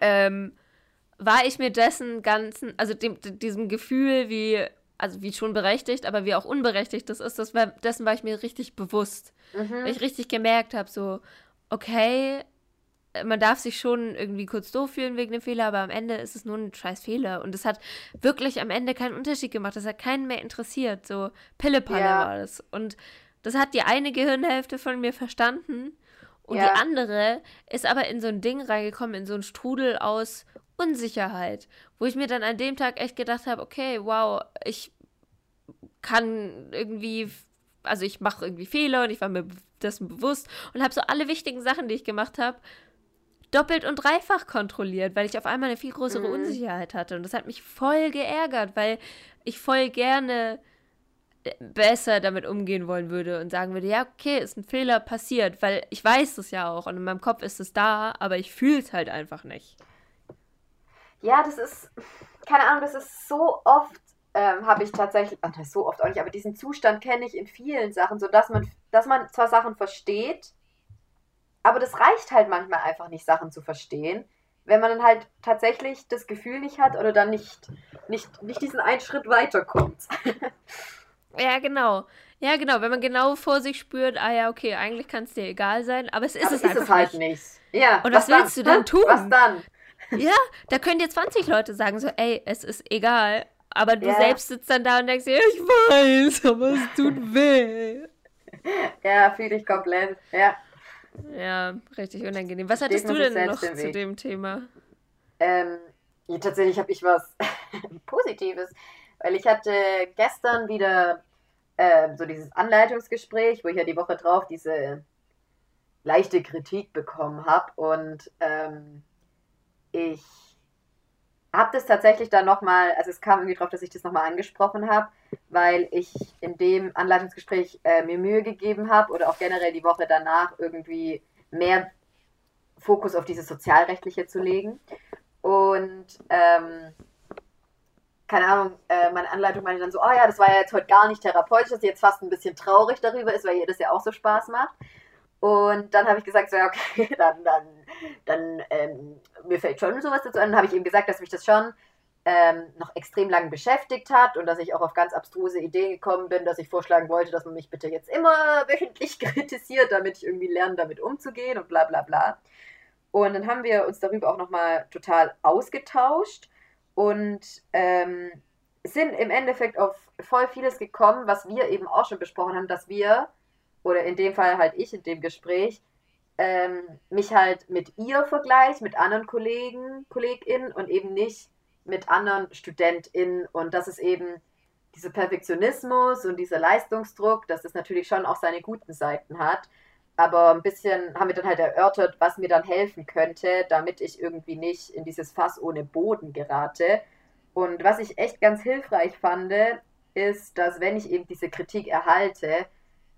ähm, war ich mir dessen ganzen, also dem, diesem Gefühl, wie, also wie schon berechtigt, aber wie auch unberechtigt das ist, das war, dessen war ich mir richtig bewusst. Mhm. Weil ich richtig gemerkt habe, so, okay, man darf sich schon irgendwie kurz doof fühlen wegen dem Fehler, aber am Ende ist es nur ein scheiß Fehler. Und es hat wirklich am Ende keinen Unterschied gemacht. Das hat keinen mehr interessiert. So Pillepalle ja. war das. Und das hat die eine Gehirnhälfte von mir verstanden. Und ja. die andere ist aber in so ein Ding reingekommen, in so ein Strudel aus, Unsicherheit, wo ich mir dann an dem Tag echt gedacht habe, okay, wow, ich kann irgendwie, also ich mache irgendwie Fehler und ich war mir dessen bewusst und habe so alle wichtigen Sachen, die ich gemacht habe, doppelt und dreifach kontrolliert, weil ich auf einmal eine viel größere mhm. Unsicherheit hatte. Und das hat mich voll geärgert, weil ich voll gerne äh, besser damit umgehen wollen würde und sagen würde, ja, okay, ist ein Fehler passiert, weil ich weiß es ja auch und in meinem Kopf ist es da, aber ich fühle es halt einfach nicht ja, das ist, keine Ahnung, das ist so oft, ähm, habe ich tatsächlich, ach, so oft auch nicht, aber diesen Zustand kenne ich in vielen Sachen, so dass man, dass man zwar Sachen versteht, aber das reicht halt manchmal einfach nicht, Sachen zu verstehen, wenn man dann halt tatsächlich das Gefühl nicht hat oder dann nicht, nicht, nicht diesen einen Schritt weiterkommt. ja, genau. Ja, genau, wenn man genau vor sich spürt, ah ja, okay, eigentlich kann es dir egal sein, aber es ist aber es, ist es halt nicht. nicht. Ja, Und was, was willst du dann tun? Was dann? Ja, da können dir 20 Leute sagen, so, ey, es ist egal. Aber du ja. selbst sitzt dann da und denkst dir, ich weiß, aber es tut weh. Ja, fühle ich komplett, ja. Ja, richtig unangenehm. Was hattest du denn noch zu dem Thema? Ähm, ja, tatsächlich habe ich was Positives, weil ich hatte gestern wieder äh, so dieses Anleitungsgespräch, wo ich ja die Woche drauf diese leichte Kritik bekommen habe und ähm, ich habe das tatsächlich dann nochmal, also es kam irgendwie drauf, dass ich das nochmal angesprochen habe, weil ich in dem Anleitungsgespräch äh, mir Mühe gegeben habe oder auch generell die Woche danach irgendwie mehr Fokus auf dieses Sozialrechtliche zu legen. Und ähm, keine Ahnung, äh, meine Anleitung meinte dann so, oh ja, das war ja jetzt heute gar nicht therapeutisch, dass sie jetzt fast ein bisschen traurig darüber ist, weil ihr das ja auch so Spaß macht. Und dann habe ich gesagt, so, ja, okay, dann, dann, dann ähm, mir fällt schon sowas dazu an. Dann habe ich ihm gesagt, dass mich das schon ähm, noch extrem lang beschäftigt hat und dass ich auch auf ganz abstruse Ideen gekommen bin, dass ich vorschlagen wollte, dass man mich bitte jetzt immer wöchentlich kritisiert, damit ich irgendwie lerne, damit umzugehen und bla bla bla. Und dann haben wir uns darüber auch nochmal total ausgetauscht und ähm, sind im Endeffekt auf voll vieles gekommen, was wir eben auch schon besprochen haben, dass wir oder in dem Fall halt ich in dem Gespräch, ähm, mich halt mit ihr vergleiche, mit anderen Kollegen, KollegInnen und eben nicht mit anderen StudentInnen und das ist eben dieser Perfektionismus und dieser Leistungsdruck, dass das natürlich schon auch seine guten Seiten hat. Aber ein bisschen haben wir dann halt erörtert, was mir dann helfen könnte, damit ich irgendwie nicht in dieses Fass ohne Boden gerate. Und was ich echt ganz hilfreich fand, ist, dass wenn ich eben diese Kritik erhalte,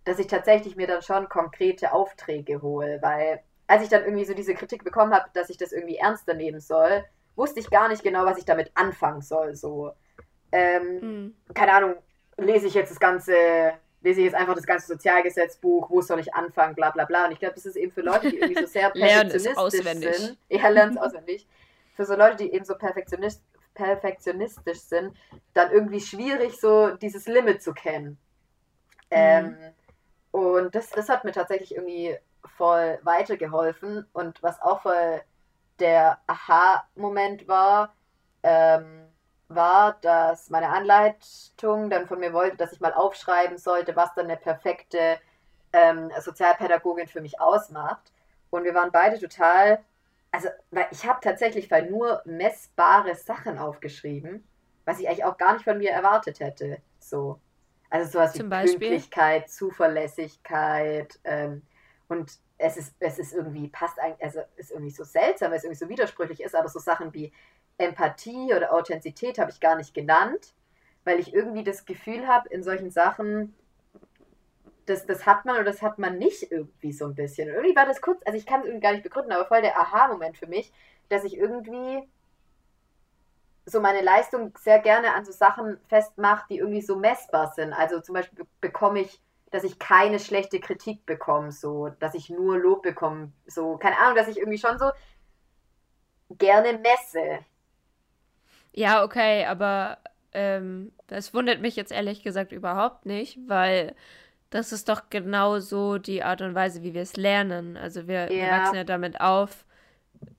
dass ich tatsächlich mir dann schon konkrete Aufträge hole, weil als ich dann irgendwie so diese Kritik bekommen habe, dass ich das irgendwie ernster nehmen soll, wusste ich gar nicht genau, was ich damit anfangen soll. So, ähm, mhm. keine Ahnung, lese ich jetzt das ganze lese ich jetzt einfach das ganze Sozialgesetzbuch, wo soll ich anfangen, bla bla bla. Und ich glaube, das ist eben für Leute, die irgendwie so sehr perfektionistisch sind. Ja, lernen es auswendig. Für so Leute, die eben so perfektionist, perfektionistisch sind, dann irgendwie schwierig, so dieses Limit zu kennen. Mhm. Ähm, und das, das hat mir tatsächlich irgendwie voll weitergeholfen. Und was auch voll der Aha-Moment war, ähm, war, dass meine Anleitung dann von mir wollte, dass ich mal aufschreiben sollte, was dann eine perfekte ähm, Sozialpädagogin für mich ausmacht. Und wir waren beide total, also weil ich habe tatsächlich weil nur messbare Sachen aufgeschrieben, was ich eigentlich auch gar nicht von mir erwartet hätte. So. Also sowas Zum wie Beispiel? Pünktlichkeit, Zuverlässigkeit ähm, und es ist, es ist irgendwie, passt eigentlich, also ist irgendwie so seltsam, weil es irgendwie so widersprüchlich ist, aber so Sachen wie Empathie oder Authentizität habe ich gar nicht genannt, weil ich irgendwie das Gefühl habe, in solchen Sachen, das, das hat man oder das hat man nicht irgendwie so ein bisschen. Und irgendwie war das kurz, also ich kann es irgendwie gar nicht begründen, aber voll der Aha-Moment für mich, dass ich irgendwie so meine Leistung sehr gerne an so Sachen festmache, die irgendwie so messbar sind. Also zum Beispiel bekomme ich, dass ich keine schlechte Kritik bekomme, so, dass ich nur Lob bekomme, so, keine Ahnung, dass ich irgendwie schon so gerne messe. Ja, okay, aber ähm, das wundert mich jetzt ehrlich gesagt überhaupt nicht, weil das ist doch genau so die Art und Weise, wie wir es lernen. Also wir, ja. wir wachsen ja damit auf,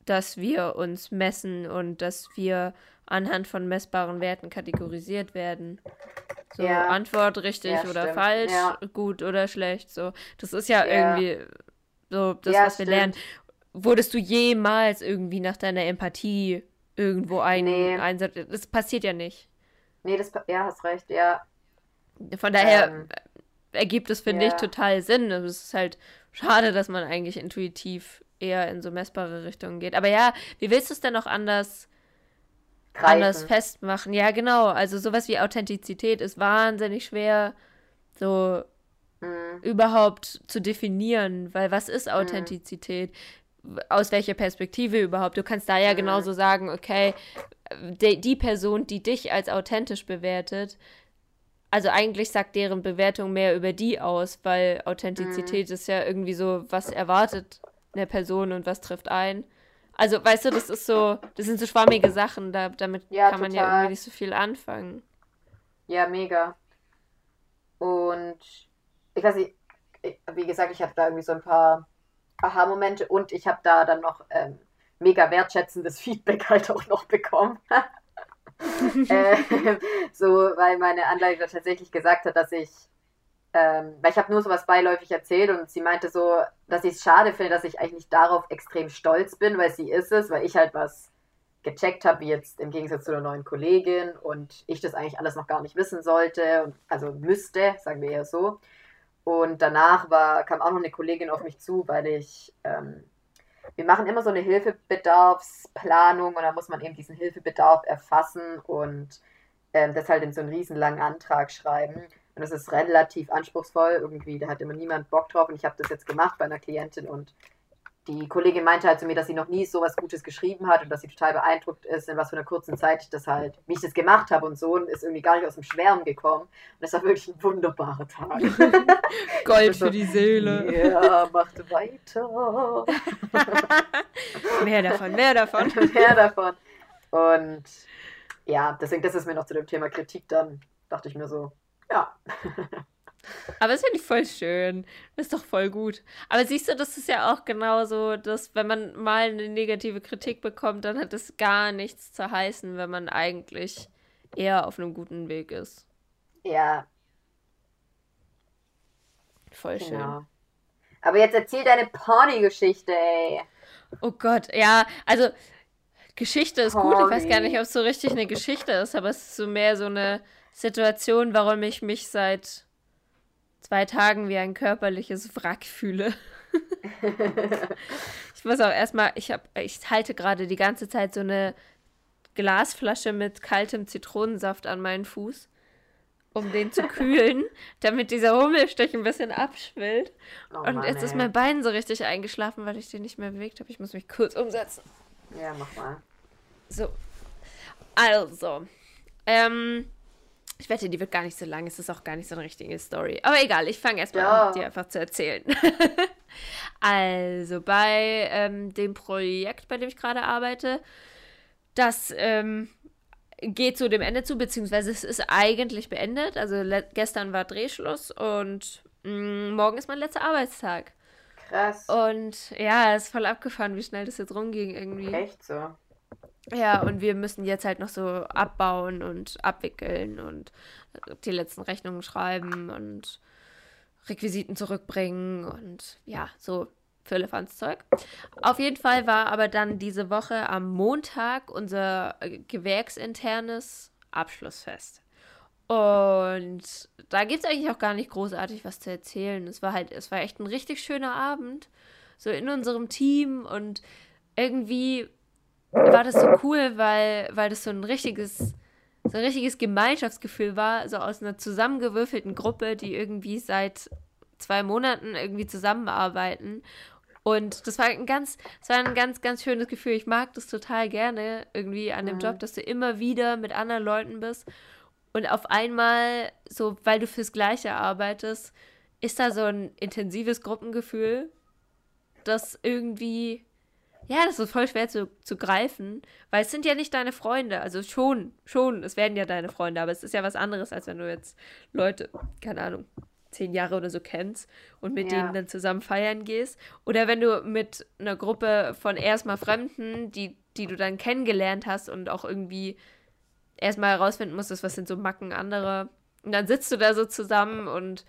dass wir uns messen und dass wir anhand von messbaren Werten kategorisiert werden. So ja. Antwort richtig ja, oder stimmt. falsch, ja. gut oder schlecht. So, das ist ja, irgendwie so das, was wir stimmt. lernen. Wurdest du jemals irgendwie nach deiner Empathie irgendwo ein, nee. einsetzt. Das passiert ja nicht. Nee, das ja, hast recht, ja. Von daher ähm, ergibt es, finde ich, total Sinn. Es ist halt schade, dass man eigentlich intuitiv eher in so messbare Richtungen geht. Aber ja, wie willst du es denn noch anders, anders festmachen? Ja, genau. Also sowas wie Authentizität ist wahnsinnig schwer so mhm. überhaupt zu definieren, weil was ist mhm. Authentizität? Mhm aus welcher Perspektive überhaupt. Du kannst da ja mhm. genauso sagen, okay, die, die Person, die dich als authentisch bewertet, also eigentlich sagt deren Bewertung mehr über die aus, weil Authentizität mhm. ist ja irgendwie so, was erwartet eine Person und was trifft ein. Also, weißt du, das ist so, das sind so schwammige Sachen, da, damit ja, kann man total. ja irgendwie nicht so viel anfangen. Ja, mega. Und ich weiß nicht, wie gesagt, ich habe da irgendwie so ein paar Aha-Momente und ich habe da dann noch ähm, mega wertschätzendes Feedback halt auch noch bekommen. äh, so, weil meine Anleiterin tatsächlich gesagt hat, dass ich, ähm, weil ich habe nur sowas beiläufig erzählt und sie meinte so, dass ich es schade finde, dass ich eigentlich darauf extrem stolz bin, weil sie ist es, weil ich halt was gecheckt habe, wie jetzt im Gegensatz zu der neuen Kollegin und ich das eigentlich alles noch gar nicht wissen sollte, und, also müsste, sagen wir eher so. Und danach war, kam auch noch eine Kollegin auf mich zu, weil ich, ähm, wir machen immer so eine Hilfebedarfsplanung und da muss man eben diesen Hilfebedarf erfassen und ähm, das halt in so einen riesenlangen Antrag schreiben. Und das ist relativ anspruchsvoll irgendwie, da hat immer niemand Bock drauf und ich habe das jetzt gemacht bei einer Klientin und die Kollegin meinte halt zu mir, dass sie noch nie so was Gutes geschrieben hat und dass sie total beeindruckt ist, in was für einer kurzen Zeit ich das halt, wie ich das gemacht habe und so und ist irgendwie gar nicht aus dem Schwärmen gekommen. Und das war wirklich ein wunderbarer Tag. Gold für die Seele. Ja, macht weiter. mehr davon, mehr davon. mehr davon. Und ja, deswegen, das ist mir noch zu dem Thema Kritik dann, dachte ich mir so, ja. Aber das finde ich voll schön. Das ist doch voll gut. Aber siehst du, das ist ja auch genauso, dass wenn man mal eine negative Kritik bekommt, dann hat es gar nichts zu heißen, wenn man eigentlich eher auf einem guten Weg ist. Ja. Voll schön. Genau. Aber jetzt erzähl deine Party-Geschichte, ey. Oh Gott, ja, also Geschichte ist Party. gut. Ich weiß gar nicht, ob es so richtig eine Geschichte ist, aber es ist so mehr so eine Situation, warum ich mich seit zwei Tagen wie ein körperliches Wrack fühle. ich muss auch erstmal, ich habe, ich halte gerade die ganze Zeit so eine Glasflasche mit kaltem Zitronensaft an meinen Fuß, um den zu kühlen, damit dieser Hummelstich ein bisschen abschwillt. Oh Und Mann, jetzt ey. ist mein Bein so richtig eingeschlafen, weil ich den nicht mehr bewegt habe. Ich muss mich kurz umsetzen. Ja, mach mal. So. Also. Ähm, Ich wette, die wird gar nicht so lang. Es ist auch gar nicht so eine richtige Story. Aber egal, ich fange erstmal Ja. an, dir einfach zu erzählen. also bei ähm, dem Projekt, bei dem ich gerade arbeite, das ähm, geht zu dem Ende zu, beziehungsweise es ist eigentlich beendet. Also gestern war Drehschluss und mh, morgen ist mein letzter Arbeitstag. Krass. Und ja, es ist voll abgefahren, wie schnell das jetzt rumging irgendwie. Echt so. Ja, und wir müssen jetzt halt noch so abbauen und abwickeln und die letzten Rechnungen schreiben und Requisiten zurückbringen und ja, so Firlefanz-Zeug. Auf jeden Fall war aber dann diese Woche am Montag unser gewerksinternes Abschlussfest. Und da gibt es eigentlich auch gar nicht großartig was zu erzählen. Es war halt, es war echt ein richtig schöner Abend, so in unserem Team und irgendwie war das so cool, weil, weil das so ein richtiges, so ein richtiges Gemeinschaftsgefühl war, so aus einer zusammengewürfelten Gruppe, die irgendwie seit zwei Monaten irgendwie zusammenarbeiten. Und das war ein ganz, das war ein ganz, ganz schönes Gefühl. Ich mag das total gerne irgendwie an dem Mhm. Job, dass du immer wieder mit anderen Leuten bist und auf einmal, so weil du fürs Gleiche arbeitest, ist da so ein intensives Gruppengefühl, das irgendwie ja, das ist voll schwer zu, zu greifen, weil es sind ja nicht deine Freunde. Also schon, schon, es werden ja deine Freunde, aber es ist ja was anderes, als wenn du jetzt Leute, keine Ahnung, zehn Jahre oder so kennst und mit Ja. denen dann zusammen feiern gehst. Oder wenn du mit einer Gruppe von erstmal Fremden, die, die du dann kennengelernt hast und auch irgendwie erstmal herausfinden musstest, was sind so Macken anderer. Und dann sitzt du da so zusammen und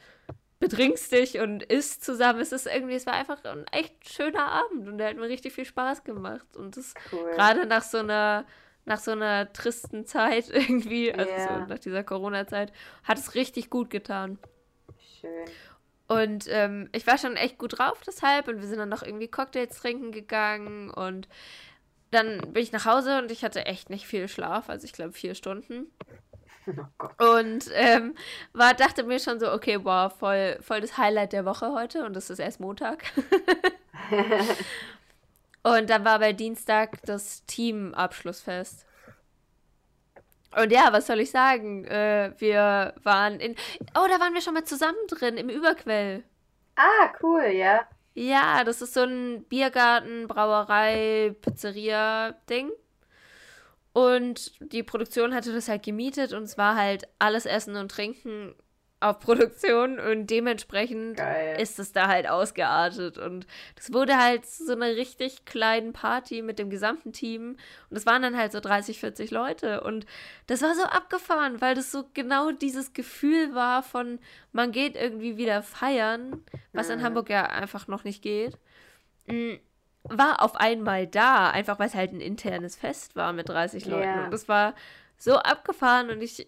betrinkst dich und isst zusammen. Es ist irgendwie, es war einfach ein echt schöner Abend und der hat mir richtig viel Spaß gemacht. Und das Cool. gerade nach so einer, nach so einer tristen Zeit irgendwie, also Ja. so nach dieser Corona-Zeit, hat es richtig gut getan. Schön. Und ähm, ich war schon echt gut drauf deshalb und wir sind dann noch irgendwie Cocktails trinken gegangen und dann bin ich nach Hause und ich hatte echt nicht viel Schlaf, also ich glaube vier Stunden. Oh. Und ähm, war, dachte mir schon so, okay, wow, voll, voll das Highlight der Woche heute und das ist erst Montag. und dann war bei Dienstag das Teamabschlussfest. Und ja, was soll ich sagen? Äh, wir waren in. Oh, da waren wir schon mal zusammen drin, im Überquell. Ah, cool, ja. Ja, das ist so ein Biergarten, Brauerei, Pizzeria-Ding. Und die Produktion hatte das halt gemietet und es war halt alles Essen und Trinken auf Produktion und dementsprechend Geil. ist es da halt ausgeartet. Und das wurde halt so eine richtig kleine Party mit dem gesamten Team. Und es waren dann halt so 30, 40 Leute. Und das war so abgefahren, weil das so genau dieses Gefühl war von, man geht irgendwie wieder feiern, was in Mhm. Hamburg ja einfach noch nicht geht. War auf einmal da, einfach weil es halt ein internes Fest war mit 30 Leuten. Ja. Und das war so abgefahren und ich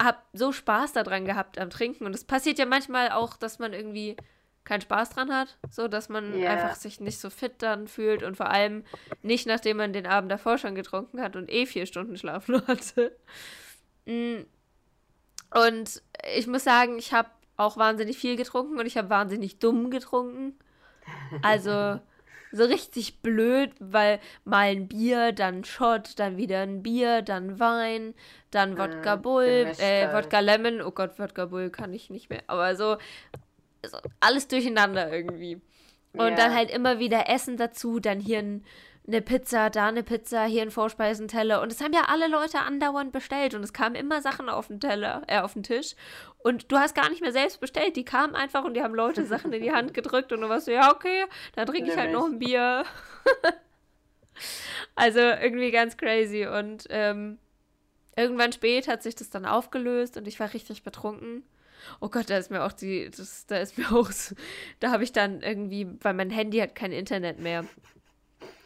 habe so Spaß daran gehabt am Trinken. Und es passiert ja manchmal auch, dass man irgendwie keinen Spaß dran hat, so dass man Ja. einfach sich nicht so fit dann fühlt und vor allem nicht, nachdem man den Abend davor schon getrunken hat und eh vier Stunden schlafen hatte. Mm. Und ich muss sagen, ich habe auch wahnsinnig viel getrunken und ich habe wahnsinnig dumm getrunken. Also so richtig blöd, weil mal ein Bier, dann Shot, dann wieder ein Bier, dann Wein, dann Wodka Mm, Bull, äh. Wodka Lemon, oh Gott, Wodka Bull kann ich nicht mehr, aber so, so alles durcheinander irgendwie. Und Ja. dann halt immer wieder Essen dazu, dann hier ein, eine Pizza, da eine Pizza, hier ein Vorspeisenteller. Und es haben ja alle Leute andauernd bestellt und es kamen immer Sachen auf den Teller, äh, auf den Tisch. Und du hast gar nicht mehr selbst bestellt. Die kamen einfach und die haben Leute Sachen in die Hand gedrückt und du warst so, ja, okay, dann trinke ich halt noch ein Bier. also irgendwie ganz crazy. Und ähm, irgendwann spät hat sich das dann aufgelöst und ich war richtig betrunken. Oh Gott, da ist mir auch die, das, da ist mir auch, so, da habe ich dann irgendwie, weil mein Handy hat kein Internet mehr.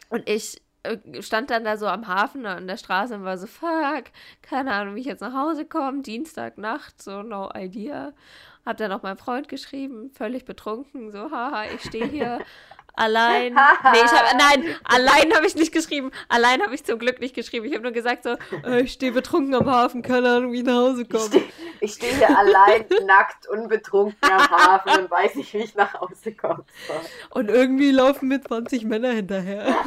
Und ich äh, stand dann da so am Hafen an der Straße und war so, fuck, keine Ahnung, wie ich jetzt nach Hause komme, Dienstagnacht, so no idea. Hab dann auch meinem Freund geschrieben, völlig betrunken, so, haha, ich stehe hier allein. Nee, ich hab, nein, allein habe ich nicht geschrieben. Allein habe ich zum Glück nicht geschrieben. Ich habe nur gesagt so, äh, ich stehe betrunken am Hafen, keine Ahnung, wie ich nach Hause Ich komme. stehe ich steh hier allein, nackt, unbetrunken am Hafen und weiß nicht, wie ich nach Hause kommen soll. Und irgendwie laufen mir 20 Männer hinterher.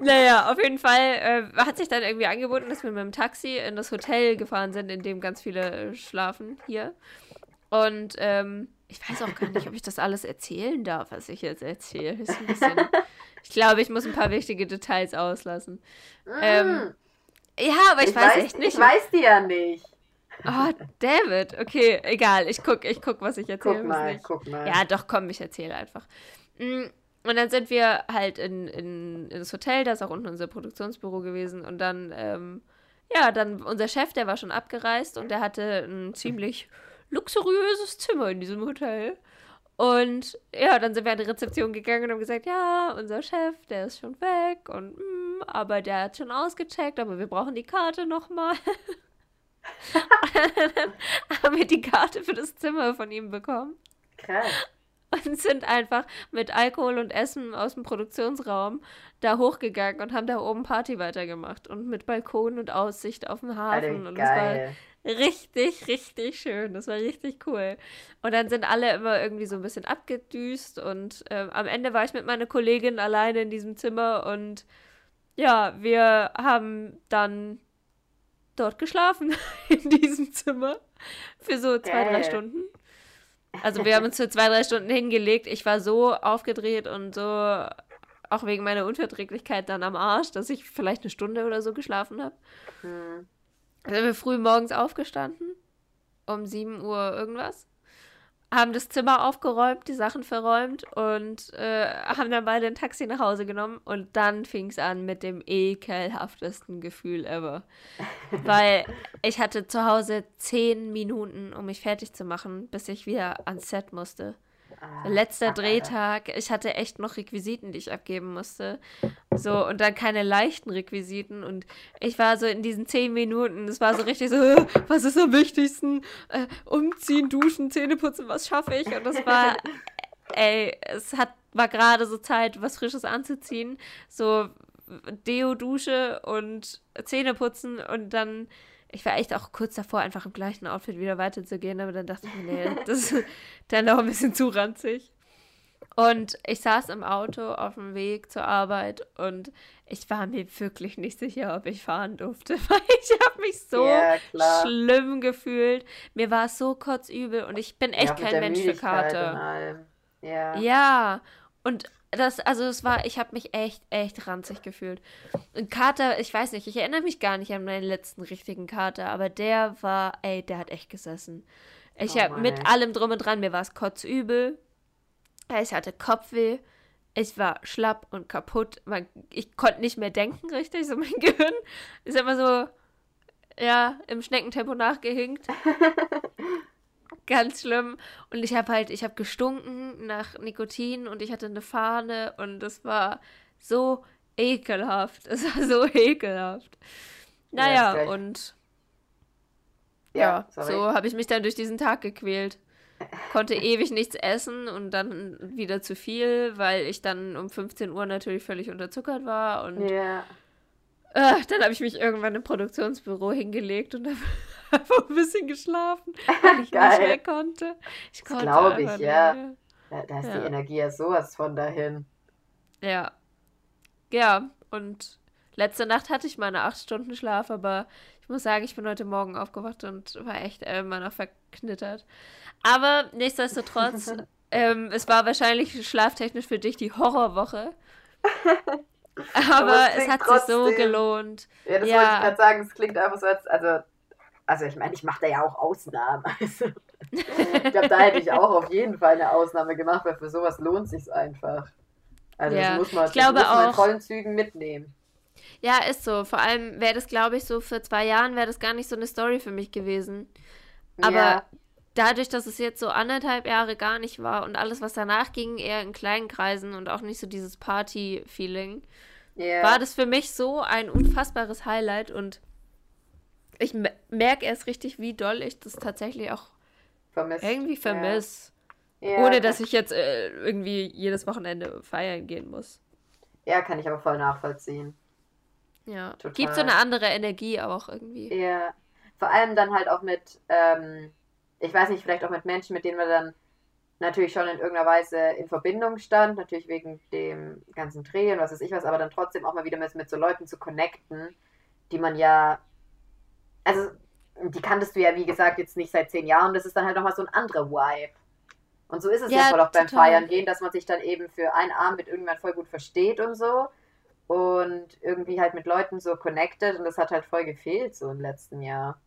naja, auf jeden Fall äh, hat sich dann irgendwie angeboten, dass wir mit dem Taxi in das Hotel gefahren sind, in dem ganz viele äh, schlafen hier. Und ähm, ich weiß auch gar nicht, ob ich das alles erzählen darf, was ich jetzt erzähle. Bisschen, ich glaube, ich muss ein paar wichtige Details auslassen. Ähm, ja, aber ich, ich weiß, weiß echt nicht. Ich weiß die ja nicht. Oh, David. Okay, egal. Ich guck, ich guck, was ich erzähle. Guck mal, nicht. guck mal. Ja, doch, komm, ich erzähle einfach. Mm, Und dann sind wir halt in, in, ins Hotel, da ist auch unten unser Produktionsbüro gewesen. Und dann, ähm, ja, dann unser Chef, der war schon abgereist und der hatte ein ziemlich luxuriöses Zimmer in diesem Hotel. Und ja, dann sind wir an die Rezeption gegangen und haben gesagt, ja, unser Chef, der ist schon weg und mm, aber der hat schon ausgecheckt, aber wir brauchen die Karte nochmal. dann haben wir die Karte für das Zimmer von ihm bekommen Krass. und sind einfach mit Alkohol und Essen aus dem Produktionsraum da hochgegangen und haben da oben Party weitergemacht und mit Balkon und Aussicht auf den Hafen Alter, und es war. Richtig, richtig schön. Das war richtig cool. Und dann sind alle immer irgendwie so ein bisschen abgedüst und ähm, am Ende war ich mit meiner Kollegin alleine in diesem Zimmer und ja, wir haben dann dort geschlafen in diesem Zimmer für so zwei, drei. Stunden. Also wir haben uns für zwei, drei Stunden hingelegt. Ich war so aufgedreht und so, auch wegen meiner Unverträglichkeit dann am Arsch, dass ich vielleicht eine Stunde oder so geschlafen habe. Hm. Sind wir früh morgens aufgestanden, um 7 Uhr irgendwas, haben das Zimmer aufgeräumt, die Sachen verräumt und äh, haben dann beide ein Taxi nach Hause genommen und dann fing es an mit dem ekelhaftesten Gefühl ever. Weil ich hatte zu Hause 10 Minuten, um mich fertig zu machen, bis ich wieder ans Set musste. Ah, Letzter fuck, Alter. Drehtag, ich hatte echt noch Requisiten, die ich abgeben musste. So, und dann keine leichten Requisiten. Und ich war so in diesen zehn Minuten, es war so richtig so, "Äh, was ist am wichtigsten? Äh, umziehen, duschen, Zähne putzen, was schaffe ich? Und das war, ey, es hat, war gerade so Zeit, was Frisches anzuziehen. So Deo, Dusche und Zähne putzen und dann. Ich war echt auch kurz davor, einfach im gleichen Outfit wieder weiterzugehen, aber dann dachte ich mir, nee, das ist dann noch ein bisschen zu ranzig. Und ich saß im Auto auf dem Weg zur Arbeit und ich war mir wirklich nicht sicher, ob ich fahren durfte, weil ich habe mich so Ja, schlimm gefühlt. Mir war es so kotzübel und ich bin echt Ja, kein Mensch für Karte. Ja. Ja, und das, also es war, ich habe mich echt, echt ranzig gefühlt. Und Kater, ich weiß nicht, ich erinnere mich gar nicht an meinen letzten richtigen Kater, aber der war, ey, der hat echt gesessen. Ich Oh habe mit allem drum und dran, mir war es kotzübel. Ich hatte Kopfweh. Ich war schlapp und kaputt. Man, ich konnte nicht mehr denken, richtig. So mein Gehirn ist immer so, ja, im Schneckentempo nachgehinkt. Ganz schlimm. Und ich habe halt, ich habe gestunken nach Nikotin und ich hatte eine Fahne und es war so ekelhaft. Es war so ekelhaft. Ja, Naja, gleich- und ja, sorry. so habe ich mich dann durch diesen Tag gequält. Konnte ewig nichts essen und dann wieder zu viel, weil ich dann um 15 Uhr natürlich völlig unterzuckert war. Und Ja. äh, dann habe ich mich irgendwann im Produktionsbüro hingelegt und habe einfach ein bisschen geschlafen, weil ich Geil. nicht mehr konnte. Ich konnte glaub einfach ich, ja. mehr. Da, da ist Ja. die Energie ja sowas von dahin. Ja. Ja, und letzte Nacht hatte ich meine acht Stunden Schlaf, aber ich muss sagen, ich bin heute Morgen aufgewacht und war echt äh, immer noch verknittert. Aber nichtsdestotrotz, ähm, es war wahrscheinlich schlaftechnisch für dich die Horrorwoche. Aber es es klingt hat sich so trotzdem- gelohnt. Ja, das Ja. wollte ich gerade sagen. Es klingt einfach so, als. Also, also ich meine, ich mache da ja auch Ausnahmen. Also, ich glaube, da hätte ich auch auf jeden Fall eine Ausnahme gemacht, weil für sowas lohnt sich einfach. Also Ja, das muss man, ich glaube muss man in auch- vollen Zügen mitnehmen. Ja, ist so. Vor allem wäre das, glaube ich, so vor zwei Jahren wäre das gar nicht so eine Story für mich gewesen. Aber ja, dadurch, dass es jetzt so anderthalb Jahre gar nicht war und alles, was danach ging, eher in kleinen Kreisen und auch nicht so dieses Party-Feeling, ja. war das für mich so ein unfassbares Highlight und ich me- merke erst richtig, wie doll ich das tatsächlich auch vermisst. irgendwie vermisse. Ja. Ohne dass ich jetzt äh, irgendwie jedes Wochenende feiern gehen muss. Ja, kann ich aber voll nachvollziehen. Ja. Total. Gibt so eine andere Energie auch irgendwie. Ja. Vor allem dann halt auch mit, ähm, ich weiß nicht, vielleicht auch mit Menschen, mit denen man dann natürlich schon in irgendeiner Weise in Verbindung stand, natürlich wegen dem ganzen Dreh und was weiß ich was, aber dann trotzdem auch mal wieder mit, mit so Leuten zu connecten, die man ja, also die kanntest du ja, wie gesagt, jetzt nicht seit zehn Jahren, das ist dann halt nochmal so ein anderer Vibe. Und so ist es ja, voll auch beim. Feiern gehen, dass man sich dann eben für einen Abend mit irgendwann voll gut versteht und so und irgendwie halt mit Leuten so connected und das hat halt voll gefehlt so im letzten Jahr.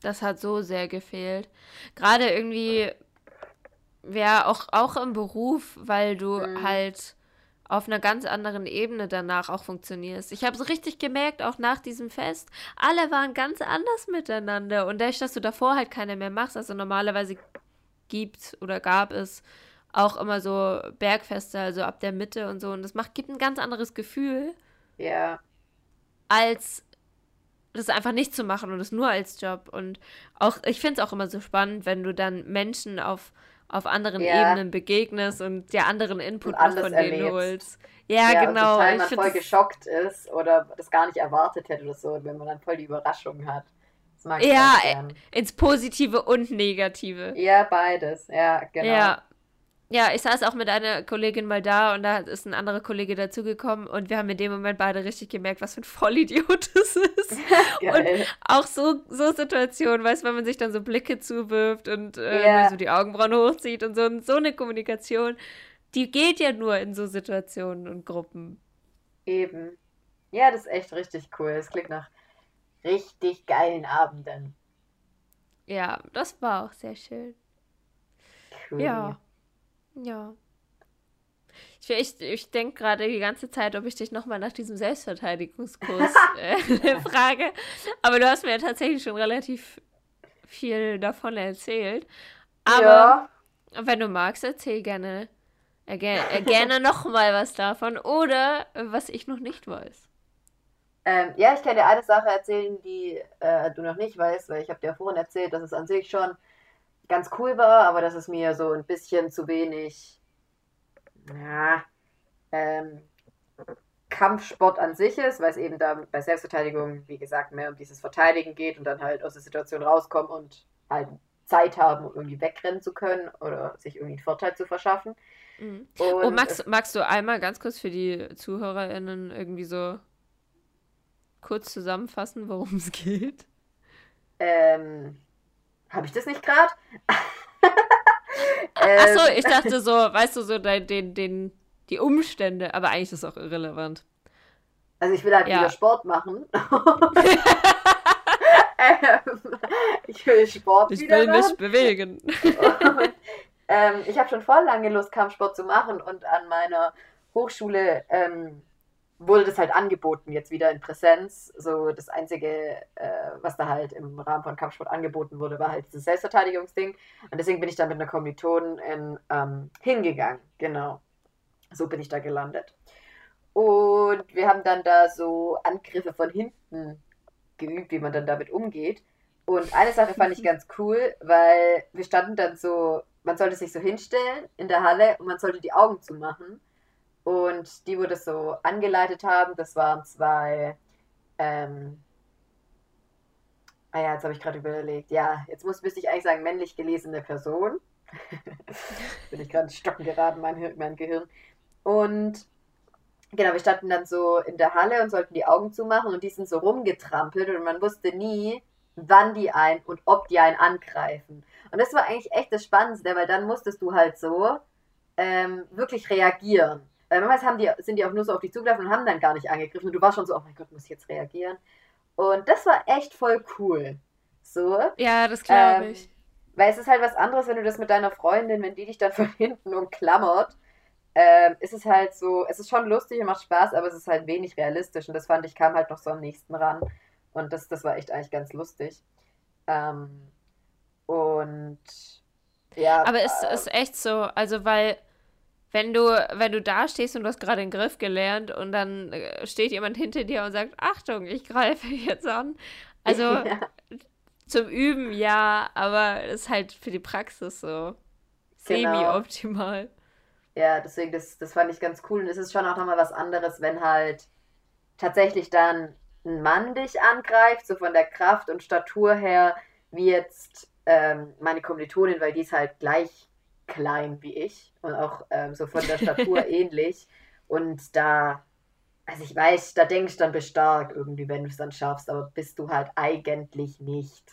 Das hat so sehr gefehlt. Gerade irgendwie, ja, auch, auch im Beruf, weil du mhm. halt auf einer ganz anderen Ebene danach auch funktionierst. Ich habe so richtig gemerkt, auch nach diesem Fest, alle waren ganz anders miteinander. Und dadurch, dass du davor halt keine mehr machst, also normalerweise gibt oder gab es auch immer so Bergfeste, also ab der Mitte und so. Und das macht, gibt ein ganz anderes Gefühl. Ja. Als das einfach nicht zu machen und das nur als Job. Und auch, ich finde es auch immer so spannend, wenn du dann Menschen auf, auf anderen ja. Ebenen begegnest und dir anderen Input noch von erlebst. denen holst. Ja, ja genau. Und man voll geschockt ist oder das gar nicht erwartet hätte oder so, wenn man dann voll die Überraschung hat. Das mag ich ja, ins Positive und Negative. Ja, beides. Ja, genau. Ja, ja, ich saß auch mit einer Kollegin mal da und da ist ein anderer Kollege dazugekommen und wir haben in dem Moment beide richtig gemerkt, was für ein Vollidiot das ist. und auch so, so Situationen, weißt du, wenn man sich dann so Blicke zuwirft und äh, yeah. so die Augenbrauen hochzieht und so, und so eine Kommunikation, die geht ja nur in so Situationen und Gruppen. Eben. Ja, das ist echt richtig cool. Das klingt nach richtig geilen Abenden. Ja, das war auch sehr schön. Cool. Ja. Ja. Ich, ich, ich denke gerade die ganze Zeit, ob ich dich nochmal nach diesem Selbstverteidigungskurs äh, frage. Aber du hast mir ja tatsächlich schon relativ viel davon erzählt. Aber ja. wenn du magst, erzähl gerne, äh, äh, gerne nochmal was davon oder was ich noch nicht weiß. Ähm, ja, ich kann dir eine Sache erzählen, die äh, du noch nicht weißt, weil ich habe dir vorhin erzählt, dass es an sich schon ganz cool war, aber dass es mir so ein bisschen zu wenig ja, ähm, Kampfsport an sich ist, weil es eben da bei Selbstverteidigung, wie gesagt, mehr um dieses Verteidigen geht und dann halt aus der Situation rauskommen und halt Zeit haben, um irgendwie wegrennen zu können oder sich irgendwie einen Vorteil zu verschaffen. Mhm. oh, magst, magst du einmal ganz kurz für die ZuhörerInnen irgendwie so kurz zusammenfassen, worum es geht? Ähm, habe ich das nicht gerade? ähm, Achso, ich dachte so, weißt du, so den, den, den, die Umstände, aber eigentlich ist das auch irrelevant. Also ich will halt ja. wieder Sport machen. ähm, ich will Sport ich wieder will mich bewegen. und, ähm, ich habe schon voll lange Lust, Kampfsport zu machen und an meiner Hochschule ähm, wurde das halt angeboten, jetzt wieder in Präsenz. So das Einzige, äh, was da halt im Rahmen von Kampfsport angeboten wurde, war halt dieses Selbstverteidigungsding. Und deswegen bin ich da mit einer Kommilitonin ähm, hingegangen. Genau. So bin ich da gelandet. Und wir haben dann da so Angriffe von hinten geübt, wie man dann damit umgeht. Und eine Sache fand ich ganz cool, weil wir standen dann so, man sollte sich so hinstellen in der Halle und man sollte die Augen zumachen. Und die, wo das so angeleitet haben, das waren zwei. Ähm, ah ja, jetzt habe ich gerade überlegt. Ja, jetzt muss, müsste ich eigentlich sagen, männlich gelesene Person. Bin ich gerade stocken geraten, mein, mein Gehirn. Und genau, wir standen dann so in der Halle und sollten die Augen zumachen und die sind so rumgetrampelt und man wusste nie, wann die einen und ob die einen angreifen. Und das war eigentlich echt das Spannendste, weil dann musstest du halt so ähm, wirklich reagieren. Weil manchmal haben die, sind die auch nur so auf dich zugelaufen und haben dann gar nicht angegriffen. Und du warst schon so, oh mein Gott, muss ich jetzt reagieren? Und das war echt voll cool. So. Ja, das glaube ähm, ich. Weil es ist halt was anderes, wenn du das mit deiner Freundin, wenn die dich dann von hinten umklammert, ähm, ist es halt so, es ist schon lustig und macht Spaß, aber es ist halt wenig realistisch. Und das fand ich, kam halt noch so am nächsten ran. Und das, das war echt eigentlich ganz lustig. Ähm, und ja. Aber es äh, ist echt so, also weil wenn du, wenn du da stehst und du hast gerade den Griff gelernt und dann äh, steht jemand hinter dir und sagt, Achtung, ich greife jetzt an. Also ja. zum Üben ja, aber es ist halt für die Praxis so genau. semi-optimal. Ja, deswegen, das, das fand ich ganz cool. Und es ist schon auch nochmal was anderes, wenn halt tatsächlich dann ein Mann dich angreift, so von der Kraft und Statur her, wie jetzt ähm, meine Kommilitonin, weil die ist halt gleich klein wie ich und auch ähm, so von der Statur ähnlich. Und da, also ich weiß, da denkst du dann bist stark irgendwie, wenn du es dann schaffst, aber bist du halt eigentlich nicht.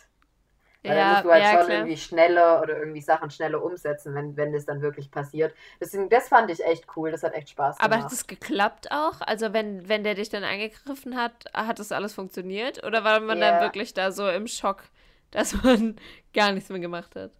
Weil ja, dann musst du halt ja, schon klar. irgendwie schneller oder irgendwie Sachen schneller umsetzen, wenn, wenn das dann wirklich passiert. Deswegen, das fand ich echt cool, das hat echt Spaß gemacht. Aber hat es geklappt auch? Also wenn, wenn der dich dann angegriffen hat, hat das alles funktioniert? Oder war man ja. dann wirklich da so im Schock, dass man gar nichts mehr gemacht hat?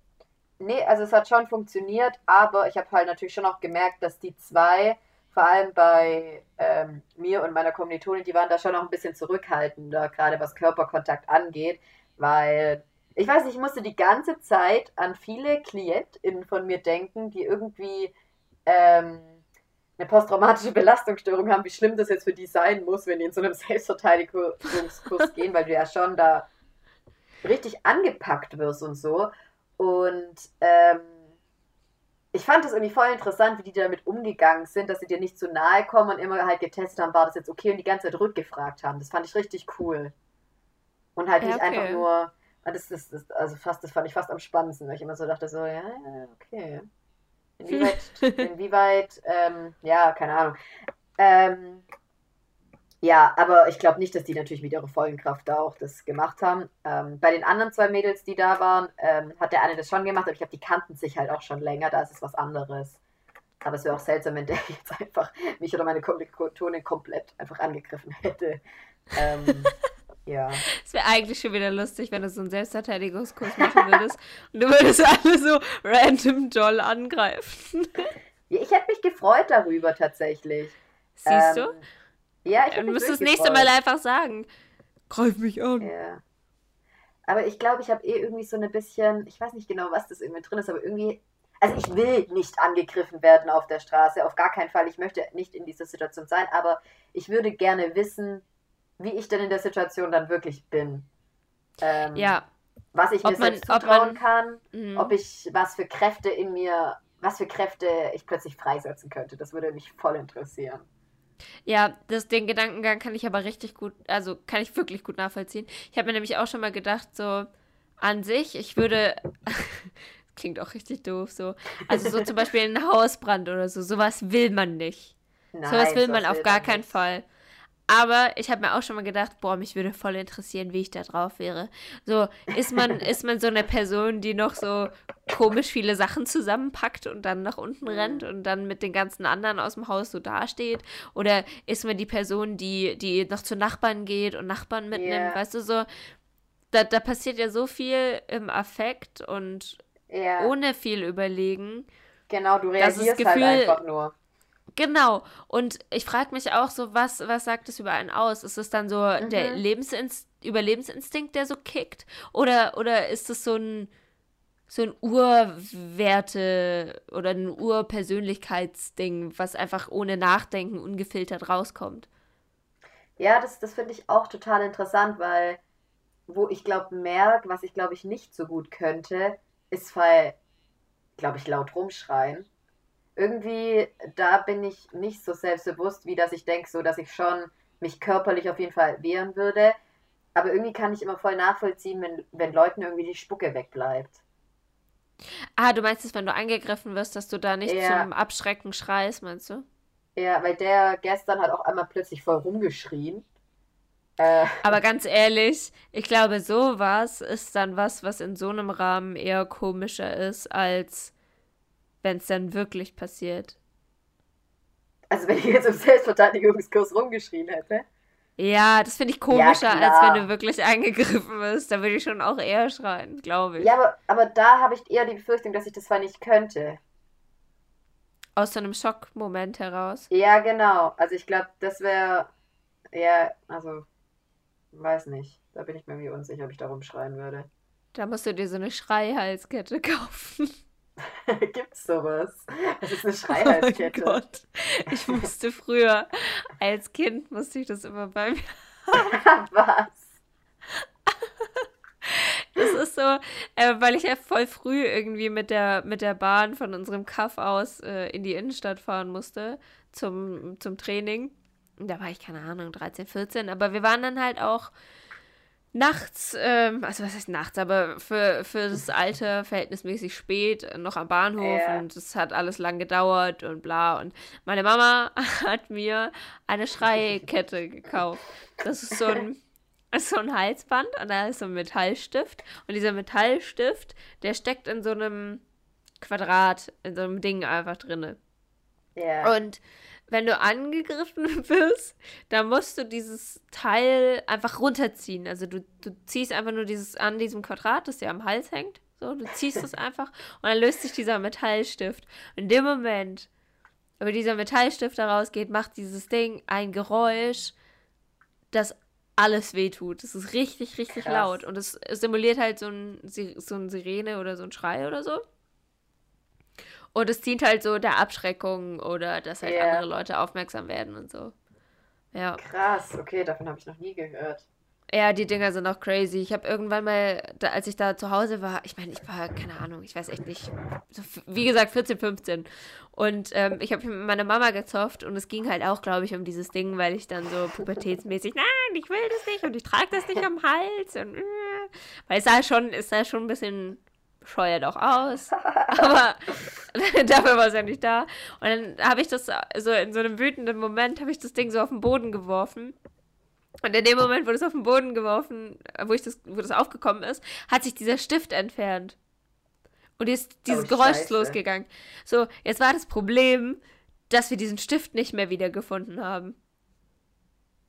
Nee, also es hat schon funktioniert, aber ich habe halt natürlich schon auch gemerkt, dass die zwei, vor allem bei ähm, mir und meiner Kommilitonin, die waren da schon noch ein bisschen zurückhaltender, gerade was Körperkontakt angeht, weil ich weiß ich musste die ganze Zeit an viele KlientInnen von mir denken, die irgendwie ähm, eine posttraumatische Belastungsstörung haben, wie schlimm das jetzt für die sein muss, wenn die in so einem Selbstverteidigungskurs gehen, weil du ja schon da richtig angepackt wirst und so. Und ähm, ich fand das irgendwie voll interessant, wie die damit umgegangen sind, dass sie dir nicht zu nahe kommen und immer halt getestet haben, war das jetzt okay und die ganze Zeit rückgefragt haben. Das fand ich richtig cool. Und halt nicht okay. einfach nur, das, das, das, also fast, das fand ich fast am spannendsten, weil ich immer so dachte, so, ja, okay. Inwieweit, inwieweit, ähm, ja, keine Ahnung. Ähm, ja, aber ich glaube nicht, dass die natürlich mit ihrer vollen Kraft da auch das gemacht haben. Ähm, bei den anderen zwei Mädels, die da waren, ähm, hat der eine das schon gemacht, aber ich glaube, die kannten sich halt auch schon länger, da ist es was anderes. Aber es wäre auch seltsam, wenn der jetzt einfach mich oder meine Kommilitonin komplett einfach angegriffen hätte. Ähm, ja. Es wäre eigentlich schon wieder lustig, wenn du so einen Selbstverteidigungskurs machen würdest und du würdest alle so random doll angreifen. Ja, ich hätte mich gefreut darüber tatsächlich. Siehst du? Ja, ich Du müsstest das nächste Mal einfach sagen, greif mich an. Ja. Aber ich glaube, ich habe eh irgendwie so ein bisschen, ich weiß nicht genau, was das irgendwie drin ist, aber irgendwie, also ich will nicht angegriffen werden auf der Straße, auf gar keinen Fall. Ich möchte nicht in dieser Situation sein, aber ich würde gerne wissen, wie ich denn in der Situation dann wirklich bin. Ähm, ja. Was ich mir man, selbst zutrauen man, kann, mh. ob ich was für Kräfte in mir, was für Kräfte ich plötzlich freisetzen könnte. Das würde mich voll interessieren. Ja, das, den Gedankengang kann ich aber richtig gut, also kann ich wirklich gut nachvollziehen. Ich habe mir nämlich auch schon mal gedacht, so an sich, ich würde, klingt auch richtig doof, so, also so zum Beispiel ein Hausbrand oder so, sowas will man nicht. Nein, sowas will man auf gar keinen Fall. Aber ich habe mir auch schon mal gedacht, boah, mich würde voll interessieren, wie ich da drauf wäre. So, ist man, ist man so eine Person, die noch so komisch viele Sachen zusammenpackt und dann nach unten rennt und dann mit den ganzen anderen aus dem Haus so dasteht? Oder ist man die Person, die, die noch zu Nachbarn geht und Nachbarn mitnimmt? Yeah. Weißt du, so, da, da passiert ja so viel im Affekt und yeah. ohne viel überlegen. Genau, du reagierst halt halt einfach nur. Genau. Und ich frage mich auch so, was, was sagt es über einen aus? Ist es dann so mhm. der Lebensinst Überlebensinstinkt, der so kickt? Oder, oder ist es so ein, so ein Urwerte oder ein Urpersönlichkeitsding, was einfach ohne Nachdenken ungefiltert rauskommt? Ja, das, das finde ich auch total interessant, weil wo ich glaube, merke, was ich glaube ich nicht so gut könnte, ist weil, glaube ich, laut rumschreien irgendwie, da bin ich nicht so selbstbewusst, wie dass ich denke, so dass ich schon mich körperlich auf jeden Fall wehren würde. Aber irgendwie kann ich immer voll nachvollziehen, wenn, wenn Leuten irgendwie die Spucke wegbleibt. Ah, du meinst es, wenn du angegriffen wirst, dass du da nicht ja. zum Abschrecken schreist, meinst du? Ja, weil der gestern hat auch einmal plötzlich voll rumgeschrien. Äh. Aber ganz ehrlich, ich glaube, sowas ist dann was, was in so einem Rahmen eher komischer ist, als wenn es dann wirklich passiert. Also wenn ich jetzt im Selbstverteidigungskurs rumgeschrien hätte. Ja, das finde ich komischer, ja, als wenn du wirklich angegriffen wirst. Da würde ich schon auch eher schreien, glaube ich. Ja, aber, aber da habe ich eher die Befürchtung, dass ich das zwar nicht könnte. Aus so einem Schockmoment heraus. Ja, genau. Also ich glaube, das wäre. Ja, also. Weiß nicht. Da bin ich mir irgendwie unsicher, ob ich da rumschreien würde. Da musst du dir so eine Schreihalskette kaufen. Gibt's sowas? Das ist eine Schreihalskette. Oh Gott. Ich musste früher, als Kind musste ich das immer bei mir. Was? Das ist so, äh, weil ich ja voll früh irgendwie mit der, mit der Bahn von unserem Kaff aus äh, in die Innenstadt fahren musste zum, zum Training. Da war ich, keine Ahnung, 13, 14. Aber wir waren dann halt auch nachts, ähm, also was heißt nachts, aber für, für das Alter verhältnismäßig spät noch am Bahnhof Ja. und es hat alles lang gedauert und bla. Und meine Mama hat mir eine Schreikette gekauft. Das ist so ein, so ein Halsband und da ist so ein Metallstift. Und dieser Metallstift, der steckt in so einem Quadrat, in so einem Ding einfach drinne. Ja. Und wenn du angegriffen wirst, dann musst du dieses Teil einfach runterziehen. Also du, du ziehst einfach nur dieses an diesem Quadrat, das dir am Hals hängt. So, du ziehst es einfach und dann löst sich dieser Metallstift. In dem Moment, wo dieser Metallstift da rausgeht, macht dieses Ding ein Geräusch, das alles wehtut. Das ist richtig, richtig Krass. laut. Und es simuliert halt so ein, so ein Sirene oder so ein Schrei oder so. Und es dient halt so der Abschreckung oder dass halt Ja. andere Leute aufmerksam werden und so. Ja. Krass, okay, davon habe ich noch nie gehört. Ja, die Dinger sind auch crazy. Ich habe irgendwann mal, da, als ich da zu Hause war, ich meine, ich war, keine Ahnung, ich weiß echt nicht, so, wie gesagt, 14, 15. Und ähm, ich habe mit meiner Mama gezofft und es ging halt auch, glaube ich, um dieses Ding, weil ich dann so pubertätsmäßig, nein, ich will das nicht und ich trage das nicht am Hals. Und, äh, weil es sah schon, es sah schon ein bisschen bescheuert auch aus. Aber dafür war es ja nicht da. Und dann habe ich das so in so einem wütenden Moment, habe ich das Ding so auf den Boden geworfen. Und in dem Moment, wo das auf den Boden geworfen, wo ich das, wo das aufgekommen ist, hat sich dieser Stift entfernt. Und ist dieses Oh, Geräusch Scheiße. losgegangen. So, jetzt war das Problem, dass wir diesen Stift nicht mehr wiedergefunden haben.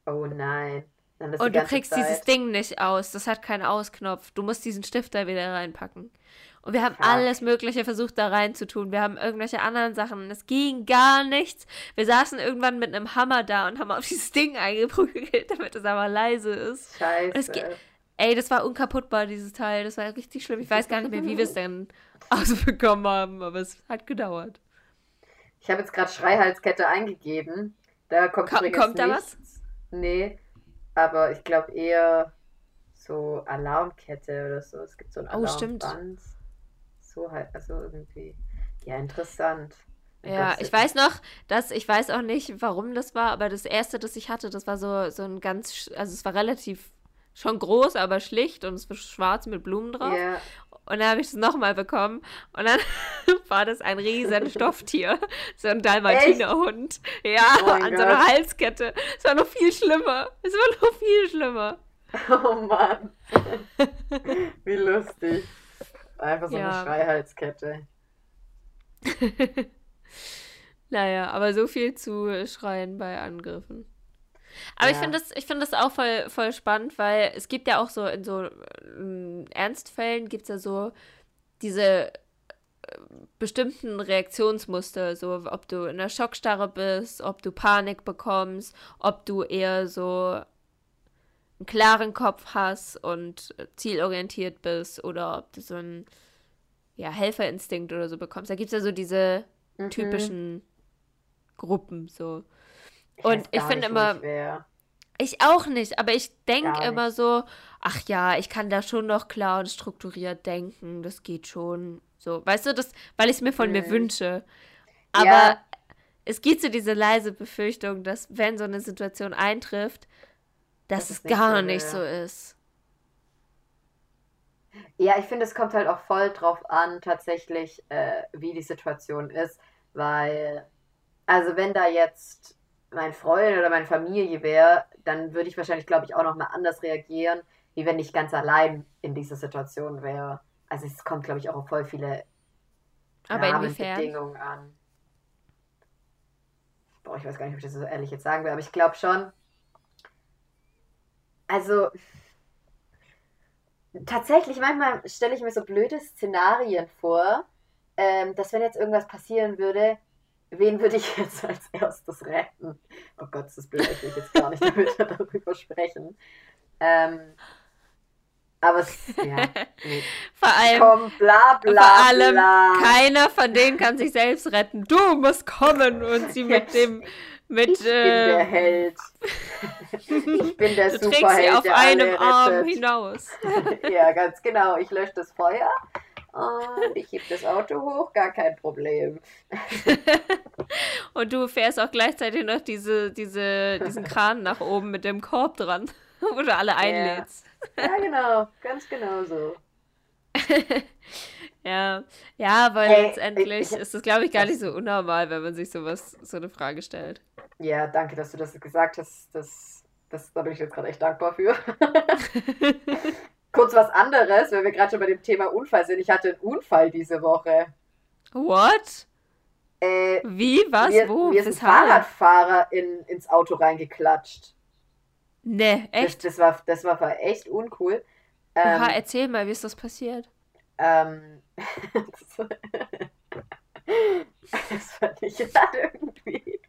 Oh nein. Und du kriegst Zeit. dieses Ding nicht aus. Das hat keinen Ausknopf. Du musst diesen Stift da wieder reinpacken. Und wir haben Fuck. alles Mögliche versucht, da reinzutun. Wir haben irgendwelche anderen Sachen. Es ging gar nichts. Wir saßen irgendwann mit einem Hammer da und haben auf dieses Ding eingeprügelt, damit es aber leise ist. Scheiße. Ey, das war unkaputtbar, dieses Teil. Das war richtig schlimm. Ich weiß gar nicht mehr, wie wir es denn ausbekommen haben, aber es hat gedauert. Ich habe jetzt gerade Schreihalskette eingegeben. Da kommt Ko- kommt da nichts. Nee, aber ich glaube eher so Alarmkette oder so. Es gibt so ein Oh, stimmt. Alarmband. So halt, also irgendwie. Ja, interessant. Oh Ja, ich weiß noch, dass ich weiß auch nicht, warum das war, aber das erste, das ich hatte, das war so, so ein ganz, also es war relativ schon groß, aber schlicht und es war schwarz mit Blumen drauf. Ja, Und dann habe ich es nochmal bekommen und dann war das ein riesen Stofftier, so ein Dalmatinerhund. Ja, Oh an so einer Gott. Halskette. Es war noch viel schlimmer. Es war noch viel schlimmer. oh Mann. Wie lustig. Einfach so Ja. eine Schreihalskette. Naja, aber so viel zu schreien bei Angriffen. Aber ich Ja. finde das, ich finde das auch voll, voll spannend, weil es gibt ja auch so in so ähm, Ernstfällen gibt es ja so diese äh, bestimmten Reaktionsmuster, so ob du in der Schockstarre bist, ob du Panik bekommst, ob du eher so einen klaren Kopf hast und äh, zielorientiert bist oder ob du so einen ja, Helferinstinkt oder so bekommst. Da gibt es ja so diese Mhm. typischen Gruppen so. Ich Und ich gar finde immer- ich auch nicht, aber ich denke Gar immer so, ach ja, ich kann da schon noch klar und strukturiert denken, das geht schon. So, weißt du, das, weil ich es mir von mir Mhm. wünsche. Aber Ja. es gibt so diese leise Befürchtung, dass wenn so eine Situation eintrifft, dass Dass es es nicht gar so nicht so ist. Ja, ich finde, es kommt halt auch voll drauf an, tatsächlich, äh, wie die Situation ist, weil, also wenn da jetzt mein Freund oder meine Familie wäre, dann würde ich wahrscheinlich, glaube ich, auch nochmal anders reagieren, wie wenn ich ganz allein in dieser Situation wäre. Also es kommt, glaube ich, auch auf voll viele Aber? Rahmenbedingungen an. Boah, ich weiß gar nicht, ob ich das so ehrlich jetzt sagen will, aber ich glaube schon. Also, tatsächlich, manchmal stelle ich mir so blöde Szenarien vor, ähm, dass wenn jetzt irgendwas passieren würde, wen würde ich jetzt als erstes retten? Oh Gott, das blöd, ich will jetzt gar nicht damit darüber sprechen. Ähm, aber es, ja, nee. Vor allem, komm, bla bla vor allem bla. keiner von denen kann sich selbst retten. Du musst kommen und sie mit dem, mit, Ich bin der äh, Held. Ich bin der du trägst sie Superheld, auf einem Arm rettet. hinaus. Ja, ganz genau. Ich lösche das Feuer und ich heb das Auto hoch, gar kein Problem. Und du fährst auch gleichzeitig noch diese, diese, diesen Kran nach oben mit dem Korb dran. wo du alle einlädst. Ja, genau, ganz genau so. Ja, ja, weil Ey, letztendlich ich- ich- ist es, glaube ich, gar nicht so unnormal, wenn man sich sowas, so eine Frage stellt. Ja, danke, dass du das gesagt hast. Das, das, da bin ich jetzt gerade echt dankbar für. Kurz was anderes, wenn wir gerade schon bei dem Thema Unfall sind. Ich hatte einen Unfall diese Woche. What? Äh, Wie? Was? mir, Wo? mir ist ein? Fahrradfahrer in, ins Auto reingeklatscht. Nee, echt? Das, das, war, das war echt uncool. Ähm, Oha, erzähl mal, wie ist das passiert? ähm, das fand ich gerade irgendwie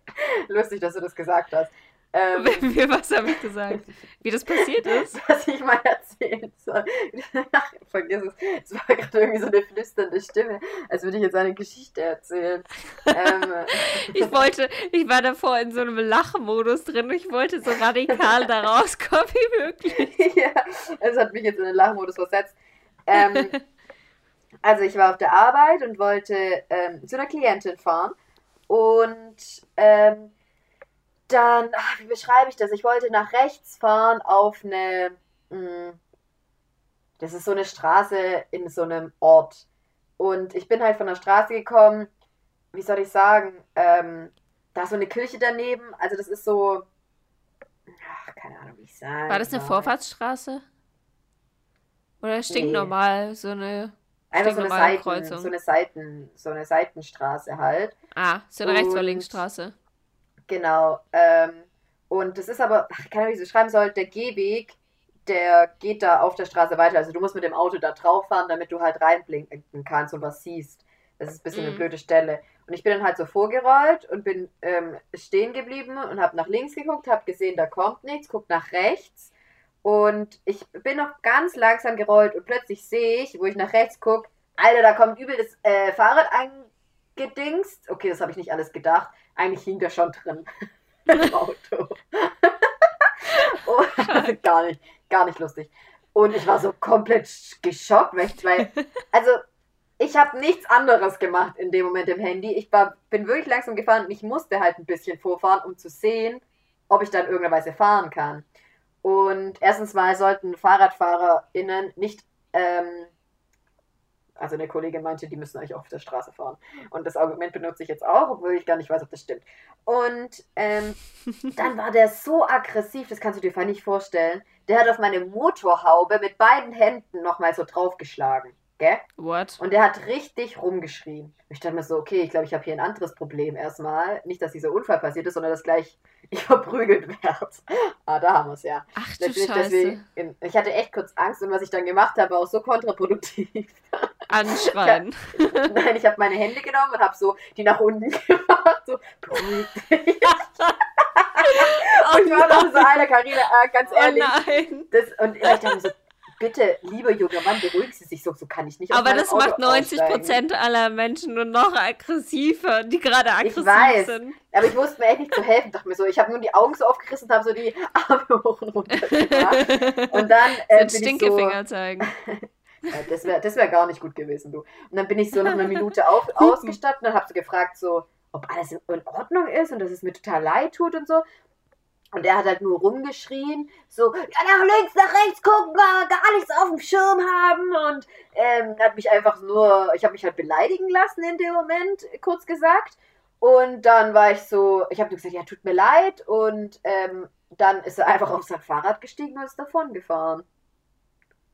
lustig, dass du das gesagt hast. Ähm, Wie, was habe ich gesagt? Wie das passiert ist? was ich mal erzählen soll. Ach, vergiss es. Es war gerade irgendwie so eine flüsternde Stimme, als würde ich jetzt eine Geschichte erzählen. ähm, Ich wollte, ich war davor in so einem Lachmodus drin und ich wollte so radikal da rauskommen wie möglich. ja, es hat mich jetzt in den Lachmodus versetzt. Ähm, also ich war auf der Arbeit und wollte ähm, zu einer Klientin fahren und ähm, dann, ach, wie beschreibe ich das? Ich wollte nach rechts fahren auf eine, mh, das ist so eine Straße in so einem Ort und ich bin halt von der Straße gekommen, wie soll ich sagen, ähm, da ist so eine Kirche daneben, also das ist so, ach, keine Ahnung, wie ich sagen War das eine. Vorfahrtsstraße? Oder stinknormal, so eine. Einfach so eine, Seiten, Kreuzung. so eine Seiten, so eine Seitenstraße halt. Ah, so eine Rechts- oder Linksstraße. Genau. Ähm, und das ist aber, ach, keine Ahnung, wie ich so schreiben soll, der Gehweg, der geht da auf der Straße weiter. Also du musst mit dem Auto da drauf fahren, damit du halt reinblinken kannst und was siehst. Das ist ein bisschen eine Mhm. blöde Stelle. Und ich bin dann halt so vorgerollt und bin ähm, stehen geblieben und habe nach links geguckt, habe gesehen, da kommt nichts, guck nach rechts. Und ich bin noch ganz langsam gerollt und plötzlich sehe ich, wo ich nach rechts gucke, Alter, da kommt übel das äh, Fahrrad eingedingst. Okay, das habe ich nicht alles gedacht. Eigentlich hing der schon drin im Auto. oh, also gar nicht, gar nicht lustig. Und ich war so komplett geschockt, weil, also ich habe nichts anderes gemacht in dem Moment im Handy. Ich war, bin wirklich langsam gefahren und ich musste halt ein bisschen vorfahren, um zu sehen, ob ich dann irgendeiner Weise fahren kann. Und erstens mal sollten FahrradfahrerInnen nicht, ähm, also eine Kollegin meinte, die müssen eigentlich auch auf der Straße fahren. Und das Argument benutze ich jetzt auch, obwohl ich gar nicht weiß, ob das stimmt. Und ähm, dann war der so aggressiv, das kannst du dir nicht vorstellen. Der hat auf meine Motorhaube mit beiden Händen nochmal so draufgeschlagen. Gell? What? Und der hat richtig rumgeschrien. Ich dachte mir so, okay, ich glaube, ich habe hier ein anderes Problem erstmal. Nicht, dass dieser Unfall passiert ist, sondern dass gleich ich verprügelt werde. Ah, da haben wir es ja. Ach du Scheiße. deswegen, ich hatte echt kurz Angst und was ich dann gemacht habe, war auch so kontraproduktiv. Anschreien. Nein, ich habe meine Hände genommen und habe so die nach unten gemacht, so beruhig dich. Und ich war dann so, Alter, Carina, äh, ganz oh ehrlich. nein. Das, und ich dachte mir so, bitte, lieber junger Mann, beruhigen Sie sich so, so kann ich nicht Aber das Auto macht 90 aussteigen. Prozent aller Menschen nur noch aggressiver, die gerade Ich aggressiv weiß. sind. Aber ich wusste mir echt nicht zu helfen. Dachte mir so, ich habe nur die Augen so aufgerissen und habe so die Arme hoch und runter gemacht. Und dann äh, ich so, Stinkefinger zeigen. Ja, das wäre das wär gar nicht gut gewesen, du. Und dann bin ich so nach einer Minute auf, ausgestanden und habe so gefragt, so, ob alles in Ordnung ist und dass es mir total leid tut und so. Und er hat halt nur rumgeschrien, so, ja, nach links, nach rechts gucken, gar, gar nichts auf dem Schirm haben und ähm, hat mich einfach nur, ich habe mich halt beleidigen lassen in dem Moment, kurz gesagt. Und dann war ich so, ich habe nur gesagt, ja, tut mir leid. Und ähm, dann ist er einfach auf sein Fahrrad gestiegen und ist davon gefahren.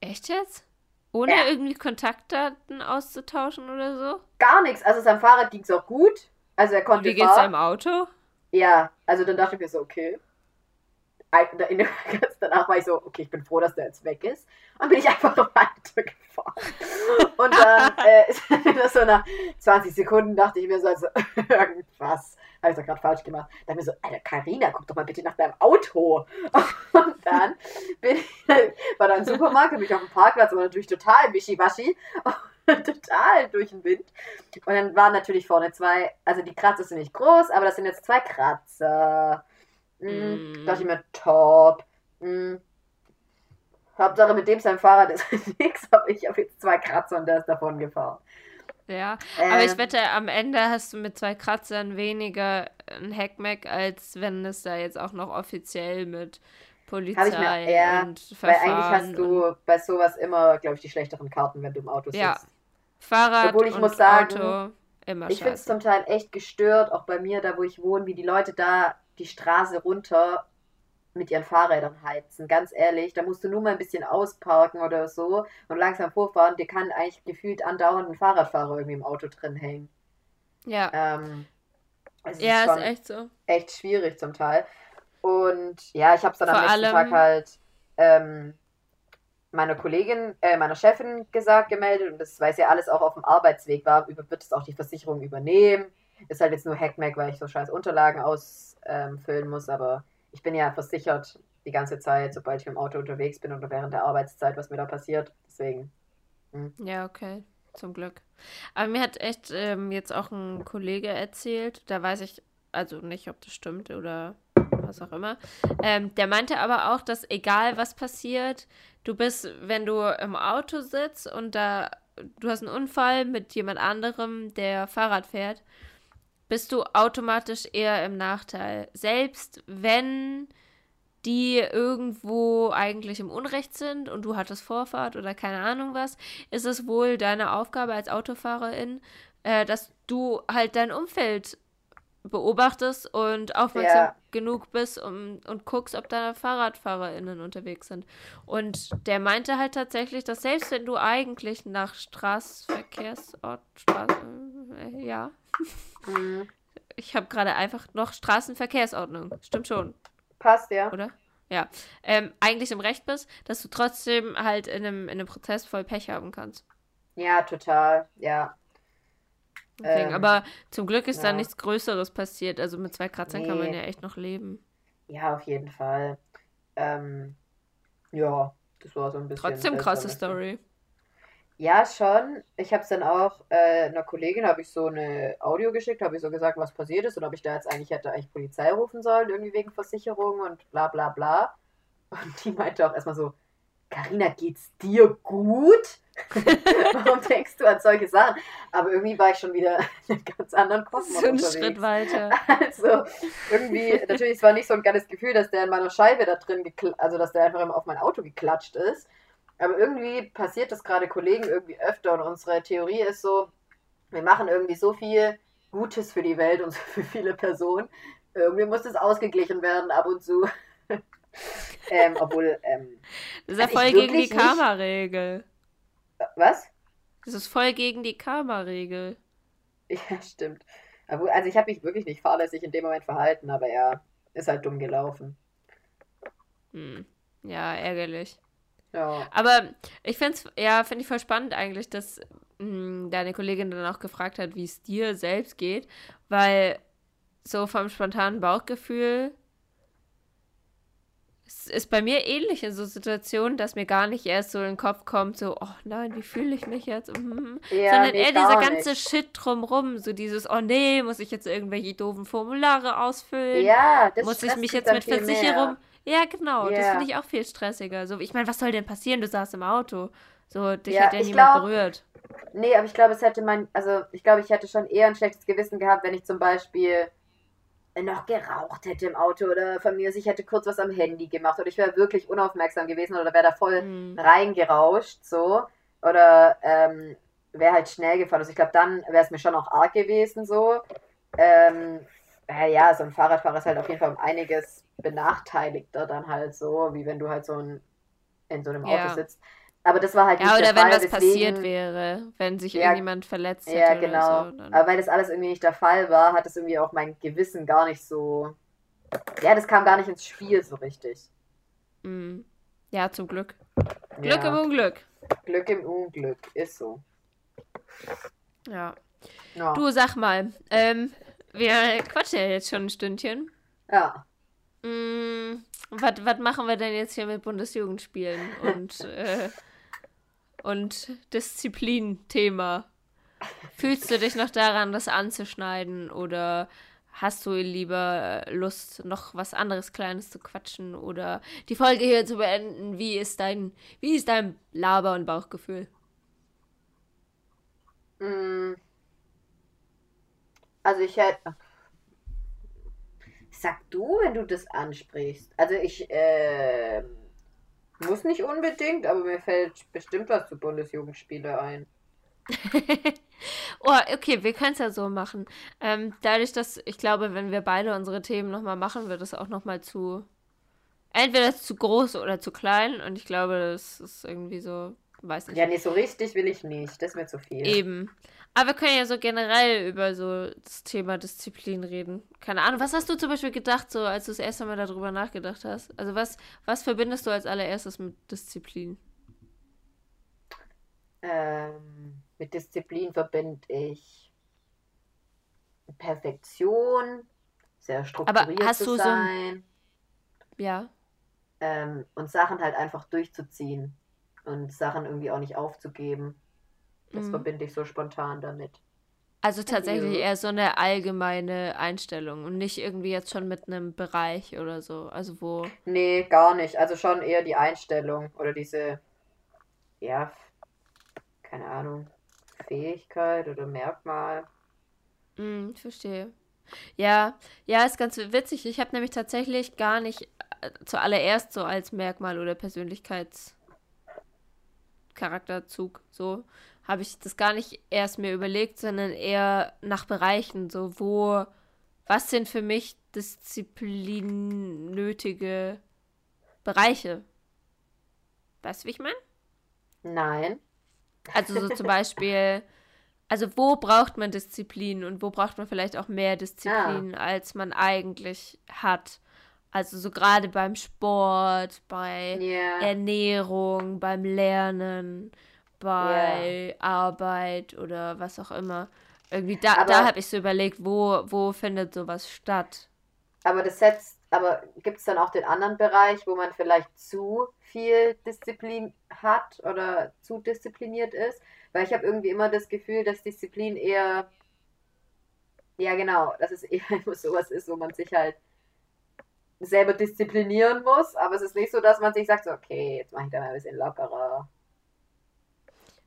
Echt jetzt? Ohne Ja. irgendwie Kontaktdaten auszutauschen oder so? Gar nichts. Also sein Fahrrad ging es auch gut. Also er konnte wie geht's fahren. deinem Auto? Ja, also dann dachte ich mir so, okay. In der, danach war ich so, okay, ich bin froh, dass der jetzt weg ist. Und bin ich einfach weitergefahren. Und dann äh, ist das so nach 20 Sekunden dachte ich mir so, also irgendwas habe ich doch gerade falsch gemacht. Da habe ich mir so, Alter, Carina, guck doch mal bitte nach deinem Auto. Und dann bin ich, war da ein Supermarkt, bin ich auf dem Parkplatz, aber natürlich total wischiwaschi. total durch den Wind. Und dann waren natürlich vorne zwei, also die Kratzer sind nicht groß, aber das sind jetzt zwei Kratzer. Mm. Dachte ich mir, top. Mm. Hauptsache mit dem sein Fahrrad ist nichts, aber ich habe jetzt zwei Kratzer und der ist davon gefahren. Ja. Aber ich Ähm, wette, am Ende hast du mit zwei Kratzern weniger ein Hackmack, als wenn es da jetzt auch noch offiziell mit Polizei mir- ja, und Weil Verfahren. eigentlich hast du bei sowas immer, glaube ich, die schlechteren Karten, wenn du im Auto sitzt. Ja, Fahrrad Obwohl ich und muss sagen, Auto immer Ich finde es zum Teil echt gestört, auch bei mir, da wo ich wohne, wie die Leute da die Straße runter mit ihren Fahrrädern heizen. Ganz ehrlich, da musst du nur mal ein bisschen ausparken oder so und langsam vorfahren. Dir kann eigentlich gefühlt andauernd ein Fahrradfahrer irgendwie im Auto drin hängen. Ja, Ähm, es ja, ist ist echt so. echt schwierig zum Teil. Und ja, ich habe es dann am Vor nächsten allem- Tag halt ähm, meiner Kollegin, äh, meiner Chefin gesagt, gemeldet und das, weil es ja alles auch auf dem Arbeitsweg war, über, wird es auch die Versicherung übernehmen. Ist halt jetzt nur Hackmack, weil ich so scheiß Unterlagen ausfüllen muss, aber ich bin ja versichert die ganze Zeit, sobald ich dem Auto unterwegs bin oder während der Arbeitszeit, was mir da passiert. Deswegen. Ja, okay. Zum Glück. Aber mir hat echt ähm, jetzt auch ein Kollege erzählt, da weiß ich also nicht, ob das stimmt oder was auch immer. Ähm, der meinte aber auch, dass egal was passiert, du bist, wenn du im Auto sitzt und da du hast einen Unfall mit jemand anderem, der Fahrrad fährt, bist du automatisch eher im Nachteil. Selbst wenn die irgendwo eigentlich im Unrecht sind und du hattest Vorfahrt oder keine Ahnung was, ist es wohl deine Aufgabe als Autofahrerin, äh, dass du halt dein Umfeld beobachtest und aufmerksam Ja. genug bist um, und guckst, ob da FahrradfahrerInnen unterwegs sind. Und der meinte halt tatsächlich, dass selbst wenn du eigentlich nach Straßenverkehrsort, Straß, äh, ja, Mhm. ich habe gerade einfach noch Straßenverkehrsordnung, stimmt schon, Passt, ja. oder? Ja, ähm, eigentlich im Recht bist, dass du trotzdem halt in einem, in einem Prozess voll Pech haben kannst. Ja, total. Ja. Deswegen, Ähm, aber zum Glück ist da ja. nichts Größeres passiert. Also mit zwei Kratzern kann man Nee. ja echt noch leben. Ja, auf jeden Fall. Ähm, ja, das war so ein bisschen. Trotzdem krasse. Story. Ja, schon. Ich habe es dann auch äh, einer Kollegin, habe ich so eine Audio geschickt, habe ich so gesagt, was passiert ist und ob ich da jetzt eigentlich hätte eigentlich Polizei rufen sollen, irgendwie wegen Versicherung und bla bla bla. Und die meinte auch erstmal so, Carina, geht's dir gut? Warum denkst du an solche Sachen? Aber irgendwie war ich schon wieder in einem ganz anderen Kosmos einen unterwegs. Schritt weiter. Also irgendwie, natürlich, es war nicht so ein geiles Gefühl, dass der in meiner Scheibe da drin, also dass der einfach immer auf mein Auto geklatscht ist. Aber irgendwie passiert das gerade Kollegen irgendwie öfter und unsere Theorie ist so, wir machen irgendwie so viel Gutes für die Welt und für viele Personen. Irgendwie muss das ausgeglichen werden ab und zu. Ähm, obwohl, ähm, Das ist ja Also voll gegen die Karma-Regel. was? Das ist voll gegen die Karma-Regel. Ja, stimmt. Also ich habe mich wirklich nicht fahrlässig in dem Moment verhalten, aber ja, ist halt dumm gelaufen. Hm. Ja, ärgerlich. Ja. Aber ich finde es, ja, finde ich voll spannend eigentlich, dass mh, deine Kollegin dann auch gefragt hat, wie es dir selbst geht, weil so vom spontanen Bauchgefühl es ist bei mir ähnlich in so Situationen, dass mir gar nicht erst so in den Kopf kommt, so, oh nein, wie fühle ich mich jetzt? Mhm. Ja, Sondern eher dieser ganze nicht. Shit drumrum, so dieses, oh nee, muss ich jetzt irgendwelche doofen Formulare ausfüllen? Ja, das muss ich mich jetzt mit Versicherung. mehr. Ja, genau. Das Ja. finde ich auch viel stressiger. So, ich meine, was soll denn passieren? Du saßt im Auto. So, dich Ja, hat ja niemand glaub- berührt. Nee, aber ich glaube, es hätte mein, also ich glaube, ich hätte schon eher ein schlechtes Gewissen gehabt, wenn ich zum Beispiel noch geraucht hätte im Auto oder von mir aus, ich hätte kurz was am Handy gemacht oder ich wäre wirklich unaufmerksam gewesen oder wäre da voll Hm. reingerauscht, so. Oder ähm, wäre halt schnell gefahren. Also ich glaube, dann wäre es mir schon auch arg gewesen, so. Ähm, äh, ja, so ein Fahrradfahrer ist halt auf jeden Fall um einiges benachteiligter dann halt so, wie wenn du halt so ein, in so einem Ja. Auto sitzt. Aber das war halt Ja, nicht oder der wenn Fall, was passiert weswegen- wäre, wenn sich Ja, irgendjemand verletzt hätte Ja, oder genau. so. Dann, Aber weil das alles irgendwie nicht der Fall war, hat es irgendwie auch mein Gewissen gar nicht so. Ja, das kam gar nicht ins Spiel so richtig. Hm. Ja, zum Glück. Glück im ja. Unglück. Glück im Unglück, ist so. Ja. Ja. Du, sag mal, ähm, wir quatschen ja jetzt schon ein Stündchen. ja. Mm, was machen wir denn jetzt hier mit Bundesjugendspielen und, äh, und Disziplin-Thema? Fühlst du dich noch daran, das anzuschneiden oder hast du lieber äh, Lust, noch was anderes Kleines zu quatschen oder die Folge hier zu beenden? Wie ist dein, wie ist dein Laber- und Bauchgefühl? Mm. Also ich hätte. Sag du, wenn du das ansprichst. Also ich äh, muss nicht unbedingt, aber mir fällt bestimmt was zu Bundesjugendspiele ein. oh, okay, wir können es ja so machen. Ähm, dadurch, dass ich glaube, wenn wir beide unsere Themen nochmal machen, wird es auch nochmal zu. Entweder zu groß oder zu klein. Und ich glaube, das ist irgendwie so. Weiß nicht. Ja, nee, so richtig will ich nicht. Das ist mir zu viel. Eben. Aber wir können ja so generell über so das Thema Disziplin reden. Keine Ahnung, was hast du zum Beispiel gedacht, so als du das erste Mal darüber nachgedacht hast? Also was, was verbindest du als allererstes mit Disziplin? Ähm, mit Disziplin verbinde ich Perfektion, sehr strukturiert Aber hast zu du sein. So ja. Ähm, und Sachen halt einfach durchzuziehen und Sachen irgendwie auch nicht aufzugeben. Das mhm. verbinde ich so spontan damit. Also tatsächlich eher so eine allgemeine Einstellung und nicht irgendwie jetzt schon mit einem Bereich oder so. Also wo. Nee, gar nicht. Also schon eher die Einstellung oder diese, ja, keine Ahnung, Fähigkeit oder Merkmal. Mm, ich verstehe. Ja, ja, ist ganz witzig. Ich habe nämlich tatsächlich gar nicht äh, zuallererst so als Merkmal oder Persönlichkeitscharakterzug so habe ich das gar nicht erst mir überlegt, sondern eher nach Bereichen, so wo, was sind für mich Disziplin nötige Bereiche? Weißt du, wie ich meine? Nein. Also so zum Beispiel, also wo braucht man Disziplin und wo braucht man vielleicht auch mehr Disziplin, ah. als man eigentlich hat? Also so gerade beim Sport, bei yeah. Ernährung, beim Lernen bei yeah. Arbeit oder was auch immer. Irgendwie da, da habe ich so überlegt, wo, wo findet sowas statt. Aber das setzt, aber gibt es dann auch den anderen Bereich, wo man vielleicht zu viel Disziplin hat oder zu diszipliniert ist? Weil ich habe irgendwie immer das Gefühl, dass Disziplin eher, ja genau, dass es eher sowas ist, wo man sich halt selber disziplinieren muss, aber es ist nicht so, dass man sich sagt, so, okay, jetzt mache ich da mal ein bisschen lockerer.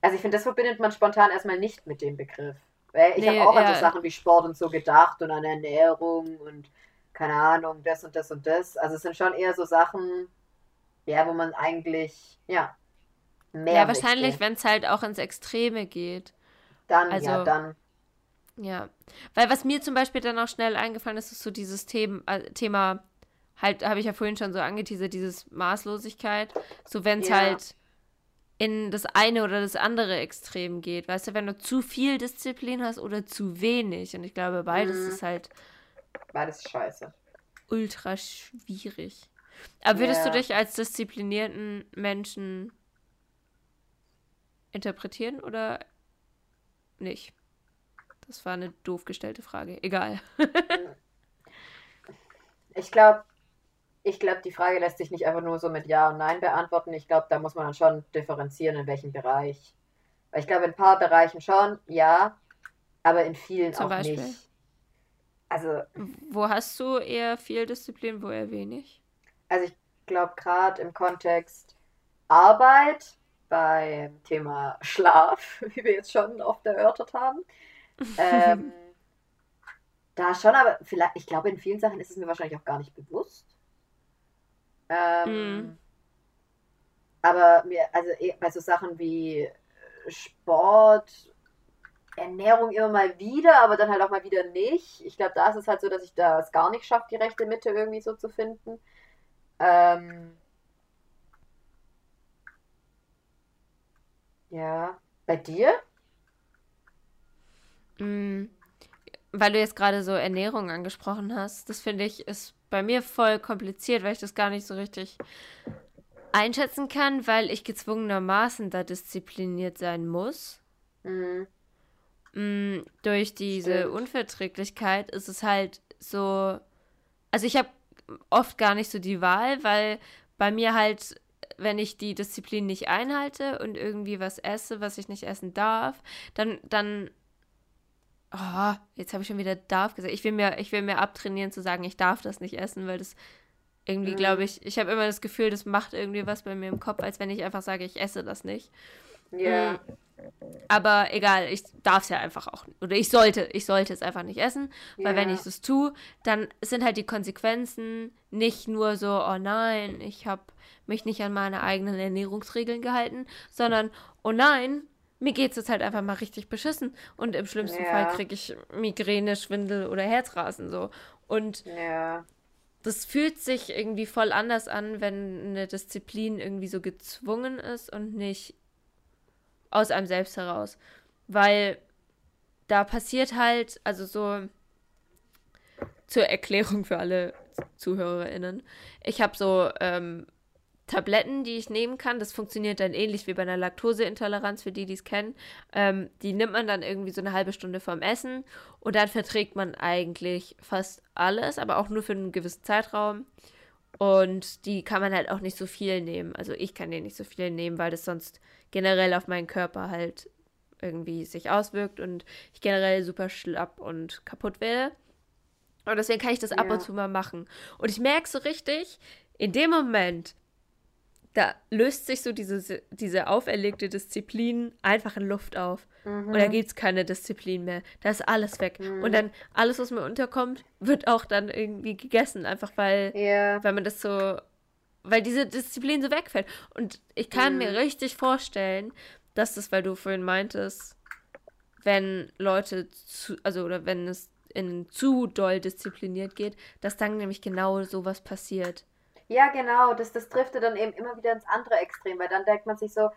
Also ich finde, das verbindet man spontan erstmal nicht mit dem Begriff. Weil ich nee, habe auch ja. an so Sachen wie Sport und so gedacht und an Ernährung und keine Ahnung, das und das und das. Also es sind schon eher so Sachen, ja, wo man eigentlich, ja, mehr. Ja, wahrscheinlich, wenn es halt auch ins Extreme geht. Dann, also, ja, dann. Ja. Weil was mir zum Beispiel dann auch schnell eingefallen ist, ist so dieses Thema, äh, Thema halt, habe ich ja vorhin schon so angeteasert, dieses Maßlosigkeit. So, wenn es ja. halt in das eine oder das andere Extrem geht. Weißt du, wenn du zu viel Disziplin hast oder zu wenig. Und ich glaube, beides mhm. ist halt. Beides scheiße. Ultra schwierig. Aber würdest ja. du dich als disziplinierten Menschen interpretieren oder nicht? Das war eine doof gestellte Frage. Egal. ich glaube, ich glaube, die Frage lässt sich nicht einfach nur so mit Ja und Nein beantworten. Ich glaube, da muss man dann schon differenzieren, in welchem Bereich. Weil ich glaube, in ein paar Bereichen schon, ja, aber in vielen Zum auch Beispiel? nicht. Also. Wo hast du eher viel Disziplin, wo eher wenig? Also ich glaube, gerade im Kontext Arbeit, beim Thema Schlaf, wie wir jetzt schon oft erörtert haben, ähm, da schon, aber vielleicht, ich glaube, in vielen Sachen ist es mir wahrscheinlich auch gar nicht bewusst. Ähm, mm. Aber mir, also eh, bei so Sachen wie Sport, Ernährung immer mal wieder, aber dann halt auch mal wieder nicht. Ich glaube, da ist es halt so, dass ich das gar nicht schaffe, die rechte Mitte irgendwie so zu finden. Ähm, ja. Bei dir? Mm, weil du jetzt gerade so Ernährung angesprochen hast, das finde ich ist bei mir voll kompliziert, weil ich das gar nicht so richtig einschätzen kann, weil ich gezwungenermaßen da diszipliniert sein muss. Mhm. Mm, durch diese Stimmt. Unverträglichkeit ist es halt so. Also ich habe oft gar nicht so die Wahl, weil bei mir halt, wenn ich die Disziplin nicht einhalte und irgendwie was esse, was ich nicht essen darf, dann, dann Oh, jetzt habe ich schon wieder darf gesagt. Ich will mir, ich will mir abtrainieren zu sagen, ich darf das nicht essen, weil das irgendwie, glaube ich, ich habe immer das Gefühl, das macht irgendwie was bei mir im Kopf, als wenn ich einfach sage, ich esse das nicht. Ja. Mhm. aber egal, ich darf es ja einfach auch. Oder ich sollte, ich sollte es einfach nicht essen. Weil Ja. wenn ich es tue, dann sind halt die Konsequenzen nicht nur so, oh nein, ich habe mich nicht an meine eigenen Ernährungsregeln gehalten, sondern, oh nein, mir geht es jetzt halt einfach mal richtig beschissen. Und im schlimmsten Ja. Fall kriege ich Migräne, Schwindel oder Herzrasen so. Und Ja. das fühlt sich irgendwie voll anders an, wenn eine Disziplin irgendwie so gezwungen ist und nicht aus einem selbst heraus. Weil da passiert halt, also so zur Erklärung für alle ZuhörerInnen, ich habe so ähm, Tabletten, die ich nehmen kann. Das funktioniert dann ähnlich wie bei einer Laktoseintoleranz, für die, die es kennen. Ähm, die nimmt man dann irgendwie so eine halbe Stunde vorm Essen und dann verträgt man eigentlich fast alles, aber auch nur für einen gewissen Zeitraum. Und die kann man halt auch nicht so viel nehmen. Also ich kann die nicht so viel nehmen, weil das sonst generell auf meinen Körper halt irgendwie sich auswirkt und ich generell super schlapp und kaputt werde. Und deswegen kann ich das ab Ja. und zu mal machen. Und ich merke so richtig, in dem Moment, da löst sich so diese, diese auferlegte Disziplin einfach in Luft auf. Und da gibt es keine Disziplin mehr. Da ist alles weg. Und dann alles, was mir unterkommt, wird auch dann irgendwie gegessen. Einfach weil, Ja. weil man das so, weil diese Disziplin so wegfällt. Und ich kann mir richtig vorstellen, dass das, weil du vorhin meintest, wenn Leute zu, also oder wenn es in zu doll diszipliniert geht, dass dann nämlich genau sowas passiert. Ja, genau, das, das driftet dann eben immer wieder ins andere Extrem, weil dann denkt man sich so,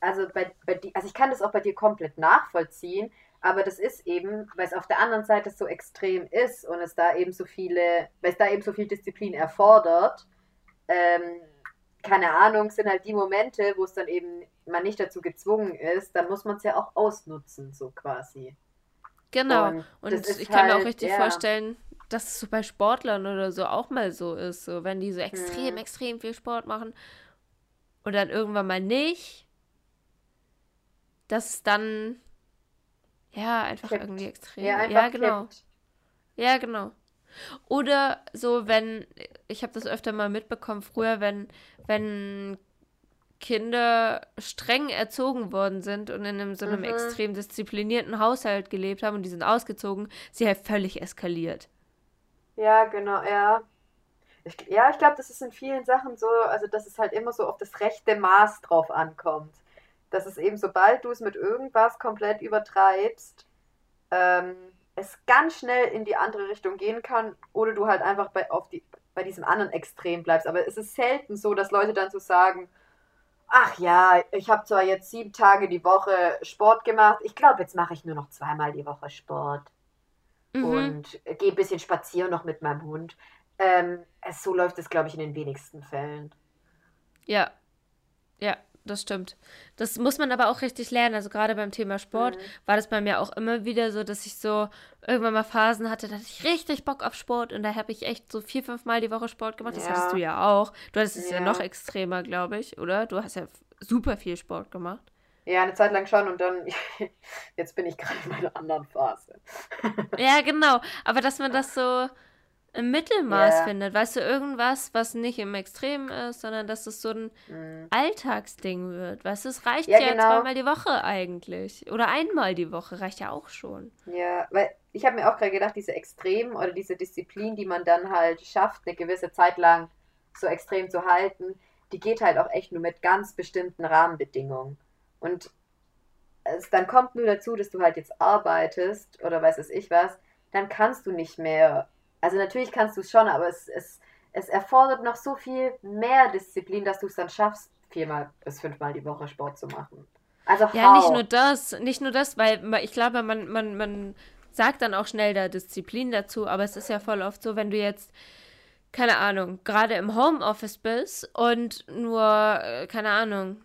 also bei, bei di- also ich kann das auch bei dir komplett nachvollziehen, aber das ist eben, weil es auf der anderen Seite so extrem ist und es da eben so viele, weil es da eben so viel Disziplin erfordert, ähm, keine Ahnung, sind halt die Momente, wo es dann eben man nicht dazu gezwungen ist, dann muss man es ja auch ausnutzen, so quasi. Genau. Und Und, ich kann mir auch halt, richtig ja. vorstellen, dass es so bei Sportlern oder so auch mal so ist. So, wenn die so extrem, Mhm. extrem viel Sport machen und dann irgendwann mal nicht, dass es dann ja einfach Kippt. irgendwie extrem. Ja, einfach ja, genau. kippt. Ja, genau. Oder so, wenn, ich habe das öfter mal mitbekommen, früher, wenn, wenn Kinder streng erzogen worden sind und in einem, so einem Mhm. extrem disziplinierten Haushalt gelebt haben und die sind ausgezogen, sie halt völlig eskaliert. Ja, genau, ja. Ich, ja, ich glaube, das ist in vielen Sachen so, also dass es halt immer so auf das rechte Maß drauf ankommt. Dass es eben, sobald du es mit irgendwas komplett übertreibst, ähm, es ganz schnell in die andere Richtung gehen kann oder du halt einfach bei, auf die, bei diesem anderen Extrem bleibst. Aber es ist selten so, dass Leute dann so sagen, ach ja, ich habe zwar jetzt sieben Tage die Woche Sport gemacht, ich glaube, jetzt mache ich nur noch zweimal die Woche Sport Mhm. und gehe ein bisschen spazieren noch mit meinem Hund. Ähm, es, so läuft es, glaube ich, in den wenigsten Fällen. Ja, ja, das stimmt. Das muss man aber auch richtig lernen. Also gerade beim Thema Sport Mhm. war das bei mir auch immer wieder so, dass ich so irgendwann mal Phasen hatte, da hatte ich richtig Bock auf Sport und da habe ich echt so vier, fünf Mal die Woche Sport gemacht. Das Ja. hattest du ja auch. Du hattest es ja, Ja. noch extremer, glaube ich, oder? Du hast ja super viel Sport gemacht. Ja, eine Zeit lang schon und dann, jetzt bin ich gerade in meiner anderen Phase. Ja, genau. Aber dass man das so im Mittelmaß Ja. findet, weißt du, irgendwas, was nicht im Extrem ist, sondern dass es so ein Mhm. Alltagsding wird. Weißt du, es reicht Ja, ja, genau. zweimal die Woche eigentlich. Oder einmal die Woche reicht ja auch schon. Ja, weil ich habe mir auch gerade gedacht, diese Extremen oder diese Disziplin, die man dann halt schafft, eine gewisse Zeit lang so extrem zu halten, die geht halt auch echt nur mit ganz bestimmten Rahmenbedingungen. Und es dann kommt nur dazu, dass du halt jetzt arbeitest oder weiß es ich was, dann kannst du nicht mehr. Also natürlich kannst du es schon, aber es, es, es erfordert noch so viel mehr Disziplin, dass du es dann schaffst, viermal bis fünfmal die Woche Sport zu machen. Also Ja, nicht how? nur das, nicht nur das, weil ich glaube, man, man, man sagt dann auch schnell da Disziplin dazu, aber es ist ja voll oft so, wenn du jetzt, keine Ahnung, gerade im Homeoffice bist und nur, äh, keine Ahnung,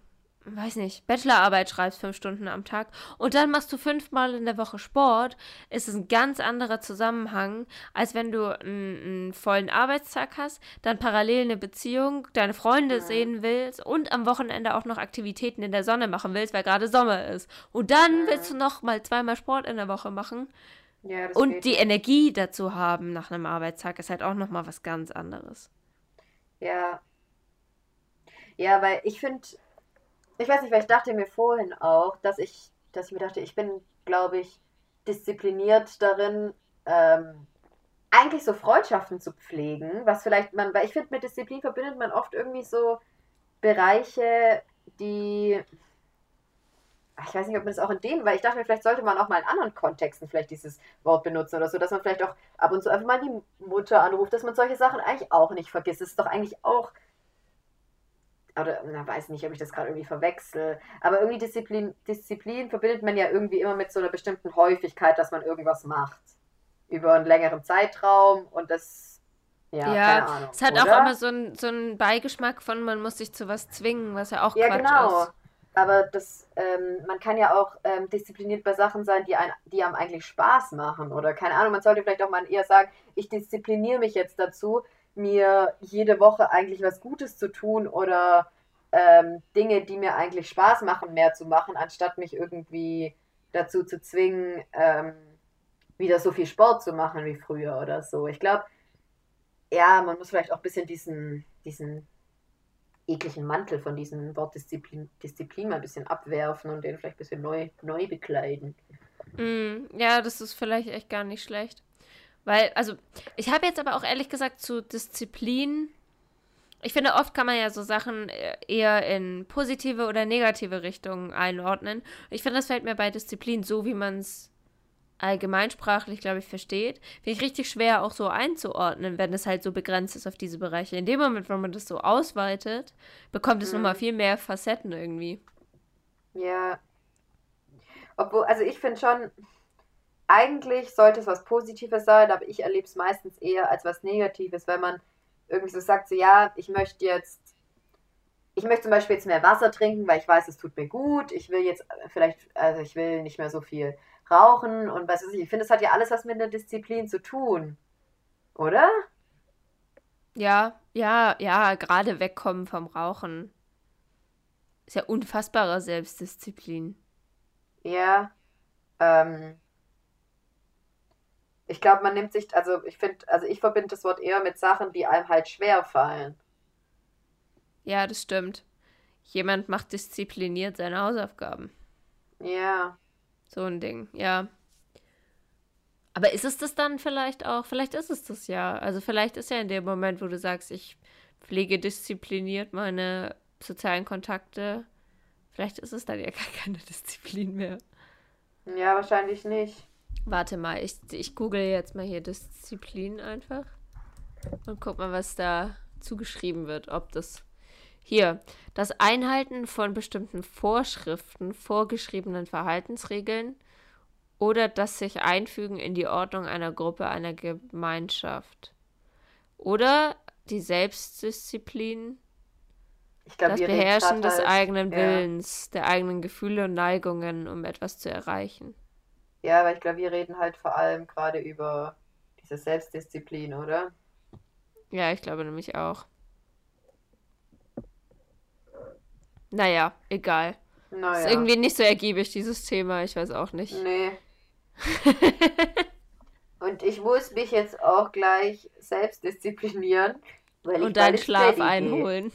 weiß nicht, Bachelorarbeit schreibst fünf Stunden am Tag und dann machst du fünfmal in der Woche Sport, ist es ein ganz anderer Zusammenhang, als wenn du einen, einen vollen Arbeitstag hast, dann parallel eine Beziehung, deine Freunde sehen willst und am Wochenende auch noch Aktivitäten in der Sonne machen willst, weil gerade Sommer ist. Und dann Mhm. willst du noch mal zweimal Sport in der Woche machen Ja, und geht die. Energie dazu haben nach einem Arbeitstag ist halt auch noch mal was ganz anderes. Ja. Ja, weil ich finde, ich weiß nicht, weil ich dachte mir vorhin auch, dass ich dass ich mir dachte, ich bin, glaube ich, diszipliniert darin, ähm, eigentlich so Freundschaften zu pflegen, was vielleicht man, weil ich finde, mit Disziplin verbindet man oft irgendwie so Bereiche, die ich weiß nicht, ob man das auch in dem, weil ich dachte mir, vielleicht sollte man auch mal in anderen Kontexten vielleicht dieses Wort benutzen oder so, dass man vielleicht auch ab und zu einfach mal die Mutter anruft, dass man solche Sachen eigentlich auch nicht vergisst. Das ist doch eigentlich auch, oder, na, weiß nicht, ob ich das gerade irgendwie verwechsel, aber irgendwie Disziplin, Disziplin verbindet man ja irgendwie immer mit so einer bestimmten Häufigkeit, dass man irgendwas macht. Über einen längeren Zeitraum und das, ja, ja keine Ahnung. Es hat oder? auch immer so einen so Beigeschmack von, man muss sich zu was zwingen, was ja auch ja, Quatsch genau. ist. Aber das, ähm, man kann ja auch ähm, diszipliniert bei Sachen sein, die, ein, die einem eigentlich Spaß machen. Oder keine Ahnung, man sollte vielleicht auch mal eher sagen, ich diszipliniere mich jetzt dazu, mir jede Woche eigentlich was Gutes zu tun oder ähm, Dinge, die mir eigentlich Spaß machen, mehr zu machen, anstatt mich irgendwie dazu zu zwingen, ähm, wieder so viel Sport zu machen wie früher oder so. Ich glaube, ja, man muss vielleicht auch ein bisschen diesen, diesen ekligen Mantel von diesem Wort Disziplin, Disziplin mal ein bisschen abwerfen und den vielleicht ein bisschen neu, neu bekleiden. Mm, ja, das ist vielleicht echt gar nicht schlecht. Weil, also, ich habe jetzt aber auch ehrlich gesagt zu Disziplin. Ich finde, oft kann man ja so Sachen äh, eher in positive oder negative Richtungen einordnen. Ich finde, das fällt mir bei Disziplin so, wie man es allgemeinsprachlich, glaube ich, versteht, finde ich richtig schwer auch so einzuordnen, wenn es halt so begrenzt ist auf diese Bereiche. In dem Moment, wo man das so ausweitet, bekommt es mhm. nochmal viel mehr Facetten irgendwie. Ja. Obwohl, also ich finde schon, eigentlich sollte es was Positives sein, aber ich erlebe es meistens eher als was Negatives, wenn man irgendwie so sagt, so ja, ich möchte jetzt, ich möchte zum Beispiel jetzt mehr Wasser trinken, weil ich weiß, es tut mir gut. Ich will jetzt vielleicht, also ich will nicht mehr so viel Rauchen und was weiß ich. Ich finde, es hat ja alles was mit der Disziplin zu tun. Oder? Ja, ja, ja, gerade wegkommen vom Rauchen. Ist ja unfassbare Selbstdisziplin. Ja. Ähm, ich glaube, man nimmt sich, also ich finde, also ich verbinde das Wort eher mit Sachen, die einem halt schwer fallen. Ja, das stimmt. Jemand macht diszipliniert seine Hausaufgaben. Ja. So ein Ding, ja. Aber ist es das dann vielleicht auch? Vielleicht ist es das ja. Also vielleicht ist ja in dem Moment, wo du sagst, ich pflege diszipliniert meine sozialen Kontakte, vielleicht ist es dann ja gar keine Disziplin mehr. Ja, wahrscheinlich nicht. Warte mal, ich, ich google jetzt mal hier Disziplin einfach und guck mal, was da zugeschrieben wird, ob das hier, das Einhalten von bestimmten Vorschriften, vorgeschriebenen Verhaltensregeln oder das sich einfügen in die Ordnung einer Gruppe, einer Gemeinschaft. Oder die Selbstdisziplin, glaub, das Beherrschen des eigenen Willens, ja. der eigenen Gefühle und Neigungen, um etwas zu erreichen. Ja, aber ich glaube, wir reden halt vor allem gerade über diese Selbstdisziplin, oder? Ja, ich glaube nämlich auch. Naja, egal. Naja. Ist irgendwie nicht so ergiebig, dieses Thema. Ich weiß auch nicht. Nee. Und ich muss mich jetzt auch gleich selbst disziplinieren. Weil Und deinen Schlaf einholen.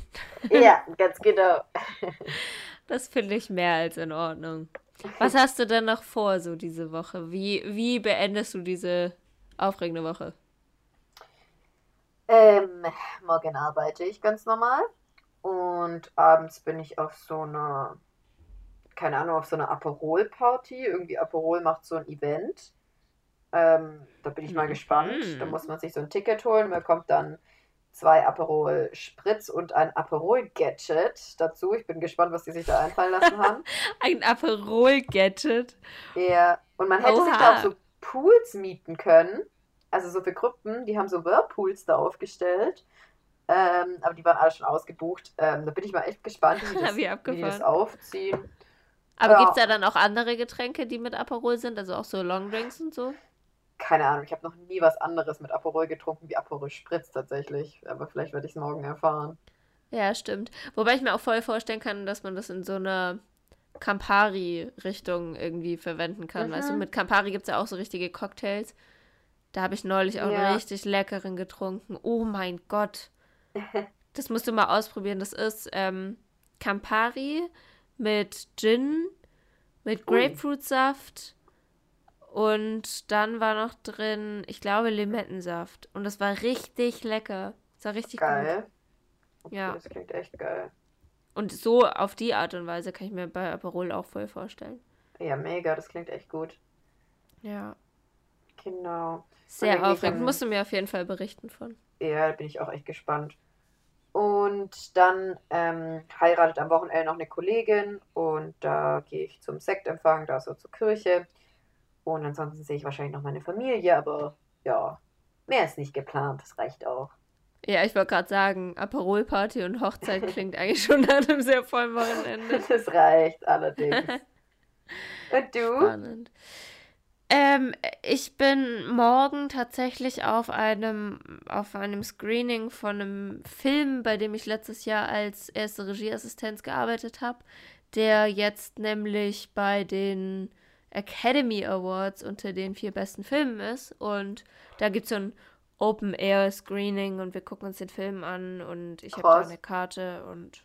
Ja, ganz genau. Das finde ich mehr als in Ordnung. Was hast du denn noch vor, so diese Woche? Wie, wie beendest du diese aufregende Woche? Ähm, morgen arbeite ich ganz normal. Und abends bin ich auf so einer, keine Ahnung, auf so einer Aperol-Party. Irgendwie Aperol macht so ein Event. Ähm, da bin ich mal mhm. gespannt. Da muss man sich so ein Ticket holen. Man kommt dann zwei Aperol Spritz und ein Aperol Gadget dazu. Ich bin gespannt, was die sich da einfallen lassen haben. ein Aperol Gadget. Ja, und man hätte Oha. sich da auch so Pools mieten können. Also so für Gruppen, die haben so Whirlpools da aufgestellt. Ähm, aber die waren alle schon ausgebucht. Ähm, da bin ich mal echt gespannt, wie, das, wie, wie die das aufziehen. Aber ja. gibt es da dann auch andere Getränke, die mit Aperol sind? Also auch so Longdrinks und so? Keine Ahnung, ich habe noch nie was anderes mit Aperol getrunken wie Aperol Spritz tatsächlich. Aber vielleicht werde ich es morgen erfahren. Ja, stimmt. Wobei ich mir auch voll vorstellen kann, dass man das in so einer Campari-Richtung irgendwie verwenden kann. Mhm. Weißt du, mit Campari gibt es ja auch so richtige Cocktails. Da habe ich neulich auch ja. einen richtig leckeren getrunken. Oh mein Gott. Das musst du mal ausprobieren. Das ist ähm, Campari mit Gin mit Grapefruitsaft. Und dann war noch drin, ich glaube, Limettensaft. Und das war richtig lecker. Das war richtig gut. Geil. Okay, Ja. Das klingt echt geil. Und so auf die Art und Weise kann ich mir bei Aperol auch voll vorstellen. Ja, mega, das klingt echt gut. Ja. Genau. Sehr dann aufregend. am- Musst du mir auf jeden Fall berichten von. Ja, da bin ich auch echt gespannt. Und dann ähm, heiratet am Wochenende noch eine Kollegin und da gehe ich zum Sektempfang, da so zur Kirche. Und ansonsten sehe ich wahrscheinlich noch meine Familie, aber ja, mehr ist nicht geplant, das reicht auch. Ja, ich wollte gerade sagen, Aperol-Party und Hochzeit klingt eigentlich schon nach einem sehr vollen Wochenende. Das reicht allerdings. Und du? Spannend. Ähm, ich bin morgen tatsächlich auf einem, auf einem Screening von einem Film, bei dem ich letztes Jahr als erste Regieassistenz gearbeitet habe, der jetzt nämlich bei den Academy Awards unter den vier besten Filmen ist. Und da gibt es so ein Open-Air-Screening und wir gucken uns den Film an und ich habe da eine Karte und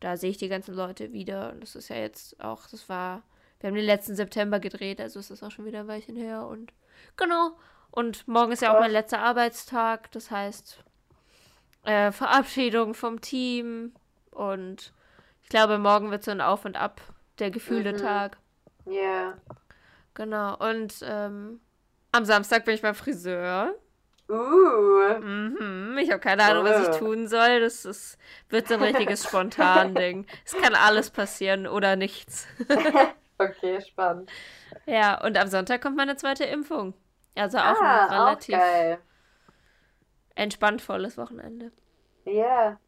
da sehe ich die ganzen Leute wieder. Und das ist ja jetzt auch, das war wir haben den letzten September gedreht, also ist das auch schon wieder ein Weilchen her. Und genau. Und morgen ist ja auch mein letzter Arbeitstag. Das heißt, äh, Verabschiedung vom Team. Und ich glaube, morgen wird so ein Auf und Ab der Gefühle Mhm. Ja. Genau. Und ähm, am Samstag bin ich beim Friseur. Uh. Mhm. Ich habe keine Ahnung, was ich Oh. tun soll. Das ist, wird so ein richtiges Spontan-Ding. Es kann alles passieren oder nichts. Okay, spannend. Ja, und am Sonntag kommt meine zweite Impfung. Also auch ah, ein relativ geil. entspannt volles Wochenende. Ja.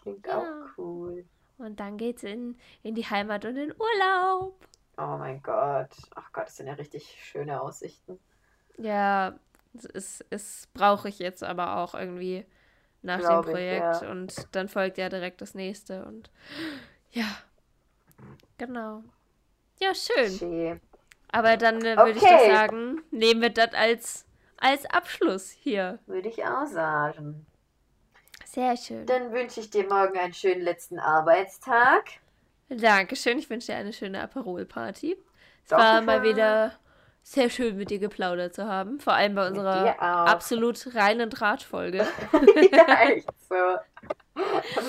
Klingt Ja. auch cool. Und dann geht's in, in die Heimat und in Urlaub. Oh mein Gott. Ach Gott, das sind ja richtig schöne Aussichten. Ja, es, es brauche ich jetzt aber auch irgendwie nach Glaub dem ich, Projekt. ja. Und dann folgt ja direkt das nächste. Und ja, genau. Ja, schön. Schön. Aber dann äh, würde ich Okay. doch sagen, nehmen wir das als, als Abschluss hier. Würde ich auch sagen. Sehr schön. Dann wünsche ich dir morgen einen schönen letzten Arbeitstag. Dankeschön. Ich wünsche dir eine schöne Aperol-Party. Es war mal wieder sehr schön, mit dir geplaudert zu haben. Vor allem bei unserer absolut reinen Drahtfolge. ja, echt so.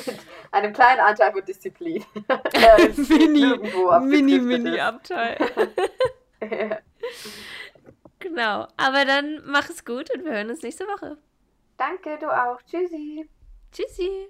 Mit einem kleinen Anteil von Disziplin. Ist mini, mini, mini. Abteil. genau. Aber dann mach es gut und wir hören uns nächste Woche. Danke, du auch. Tschüssi. Tschüssi.